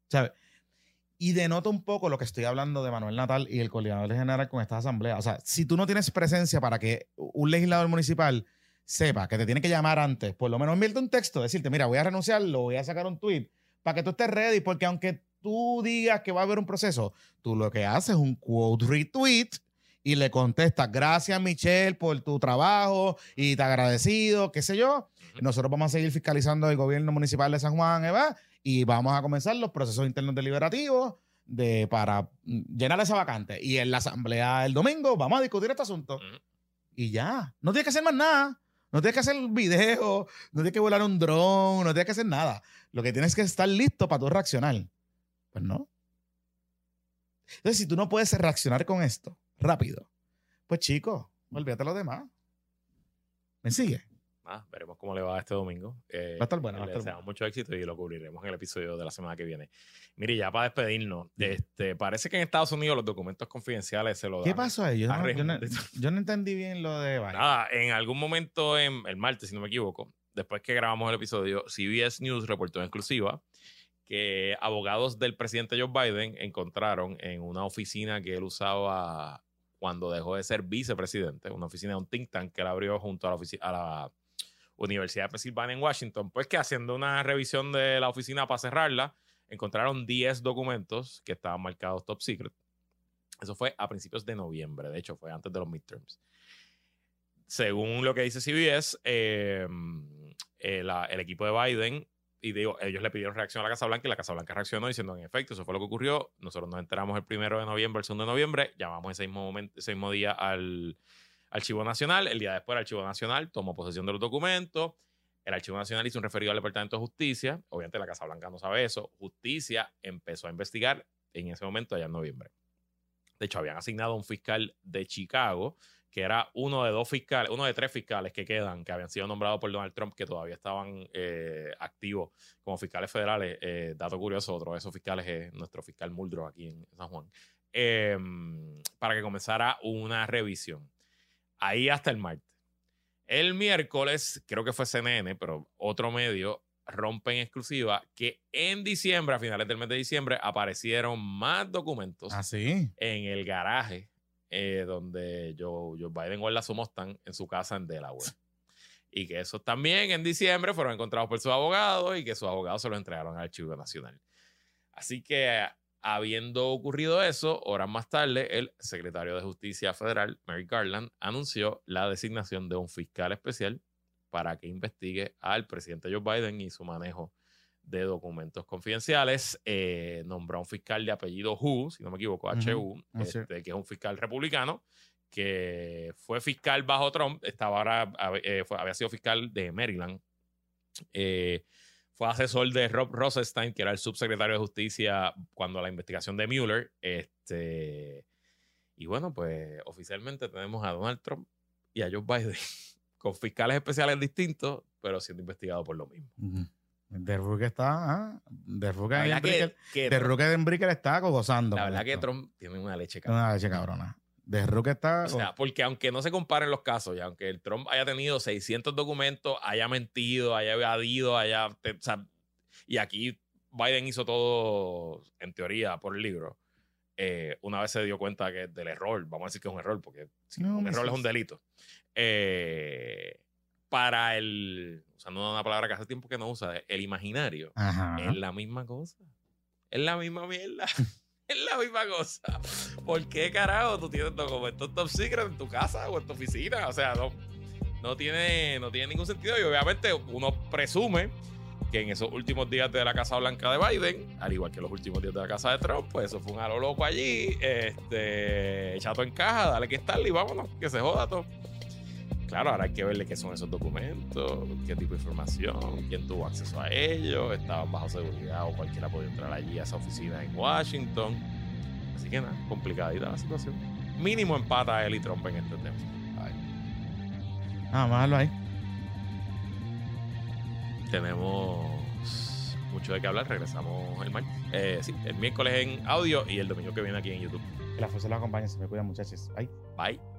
¿Sabes? Y denota un poco lo que estoy hablando de Manuel Natal y el coordinador general con esta asamblea. O sea, si tú no tienes presencia para que un legislador municipal sepa que te tiene que llamar antes, por lo menos enviarte un texto, decirte, mira, voy a renunciar, lo voy a sacar un tweet, para que tú estés ready, porque aunque tú digas que va a haber un proceso, tú lo que haces es un quote retweet y le contestas, gracias Michelle por tu trabajo y te agradecido, qué sé yo. Nosotros vamos a seguir fiscalizando el gobierno municipal de San Juan, Eva, y vamos a comenzar los procesos internos deliberativos de, para mm, llenar esa vacante. Y en la asamblea el domingo vamos a discutir este asunto. Y ya. No tienes que hacer más nada. No tienes que hacer video, no tienes que volar un dron, no tienes que hacer nada. Lo que tienes que estar listo para tú reaccionar. Pues no. Entonces, si tú no puedes reaccionar con esto rápido, pues chico, olvídate los demás. ¿Me sigue? Veremos cómo le va este domingo. Eh, Va a estar bueno, va a Le estar deseamos bueno. mucho éxito y lo cubriremos en el episodio de la semana que viene. Mire, ya para despedirnos, este, parece que en Estados Unidos los documentos confidenciales se lo dan. ¿Qué pasó ahí? Yo a no, yo no- Raymond. yo no entendí bien lo de Biden. Nada, en algún momento, en el martes, si no me equivoco, después que grabamos el episodio, CBS News reportó en exclusiva que abogados del presidente Joe Biden encontraron en una oficina que él usaba cuando dejó de ser vicepresidente, una oficina de un think tank que él abrió junto a la, a la Universidad de Pensilvania en Washington, pues que haciendo una revisión de la oficina para cerrarla, encontraron 10 documentos que estaban marcados top secret. Eso fue a principios de noviembre, de hecho fue antes de los midterms según lo que dice CBS, eh, eh, la- el equipo de Biden, y digo, ellos le pidieron reacción a la Casa Blanca y la Casa Blanca reaccionó diciendo, en efecto, eso fue lo que ocurrió. Nosotros nos enteramos el primero de noviembre, el segundo de noviembre, llamamos ese mismo, momento, ese mismo día al Archivo Nacional. El día después, el Archivo Nacional tomó posesión de los documentos. El Archivo Nacional hizo un referido al Departamento de Justicia. Obviamente, la Casa Blanca no sabe eso. Justicia empezó a investigar en ese momento, allá en noviembre. De hecho, habían asignado a un fiscal de Chicago que era uno de dos fiscales, uno de tres fiscales que quedan, que habían sido nombrados por Donald Trump, que todavía estaban eh, activos como fiscales federales. Eh, dato curioso, otro de esos fiscales es nuestro fiscal Muldrow aquí en San Juan, eh, para que comenzara una revisión. Ahí hasta el martes. El miércoles, creo que fue CNN, pero otro medio rompe en exclusiva que en diciembre, a finales del mes de diciembre, aparecieron más documentos Ah, sí. en el garaje eh, donde Joe, Joe Biden guarda su Mustang en su casa en Delaware. Y que esos también en diciembre fueron encontrados por sus abogados y que sus abogados se los entregaron al Archivo Nacional. Así que, habiendo ocurrido eso, horas más tarde, el secretario de Justicia Federal, Merrick Garland, anunció la designación de un fiscal especial para que investigue al presidente Joe Biden y su manejo de documentos confidenciales. Eh, nombró a un fiscal de apellido Hu, si no me equivoco, Ujú, HU, así. este, que es un fiscal republicano, que fue fiscal bajo Trump, estaba ahora, eh, fue- había sido fiscal de Maryland. Eh, fue asesor de Rob Rosenstein, que era el subsecretario de Justicia cuando la investigación de Mueller. Este, y bueno, pues oficialmente tenemos a Donald Trump y a Joe Biden con fiscales especiales distintos, pero siendo investigado por lo mismo. Ujú. De Ruque está. Ah, de Ruque de Enrique está gozando. la verdad que. Trump tiene una leche cabrón. Una leche cabrona. De Ruque está. O sea, porque aunque no se comparen los casos y aunque el Trump haya tenido 600 documentos, haya mentido, haya evadido, haya... te- o sea, y aquí Biden hizo todo, en teoría, por el libro. eh, una vez se dio cuenta que del error, vamos a decir que es un error, porque si No, un error es un delito. Eh, para el, usando una palabra que hace tiempo que no usa, el imaginario, Ajá. es la misma cosa. Es la misma mierda. Es la misma cosa. ¿Por qué carajo tú tienes documentos top secret en tu casa o en tu oficina? O sea, no, no, tiene, no tiene ningún sentido. Y obviamente uno presume que en esos últimos días de la Casa Blanca de Biden, al igual que los últimos días de la Casa de Trump, pues eso fue un halo loco allí. Este, chato en caja, dale que estarle y vámonos, que se joda todo. Claro, ahora hay que verle qué son esos documentos, qué tipo de información, quién tuvo acceso a ellos, estaban bajo seguridad o cualquiera podía entrar allí a esa oficina en Washington. Así que nada, complicadita la situación. Mínimo empata él y Trump en este tema. Ah, malo ahí. Tenemos mucho de qué hablar, regresamos el martes. Eh, sí, el miércoles en audio y el domingo que viene aquí en YouTube. Que la fuerza los acompañe. Se me cuidan, muchachos. Bye. Bye.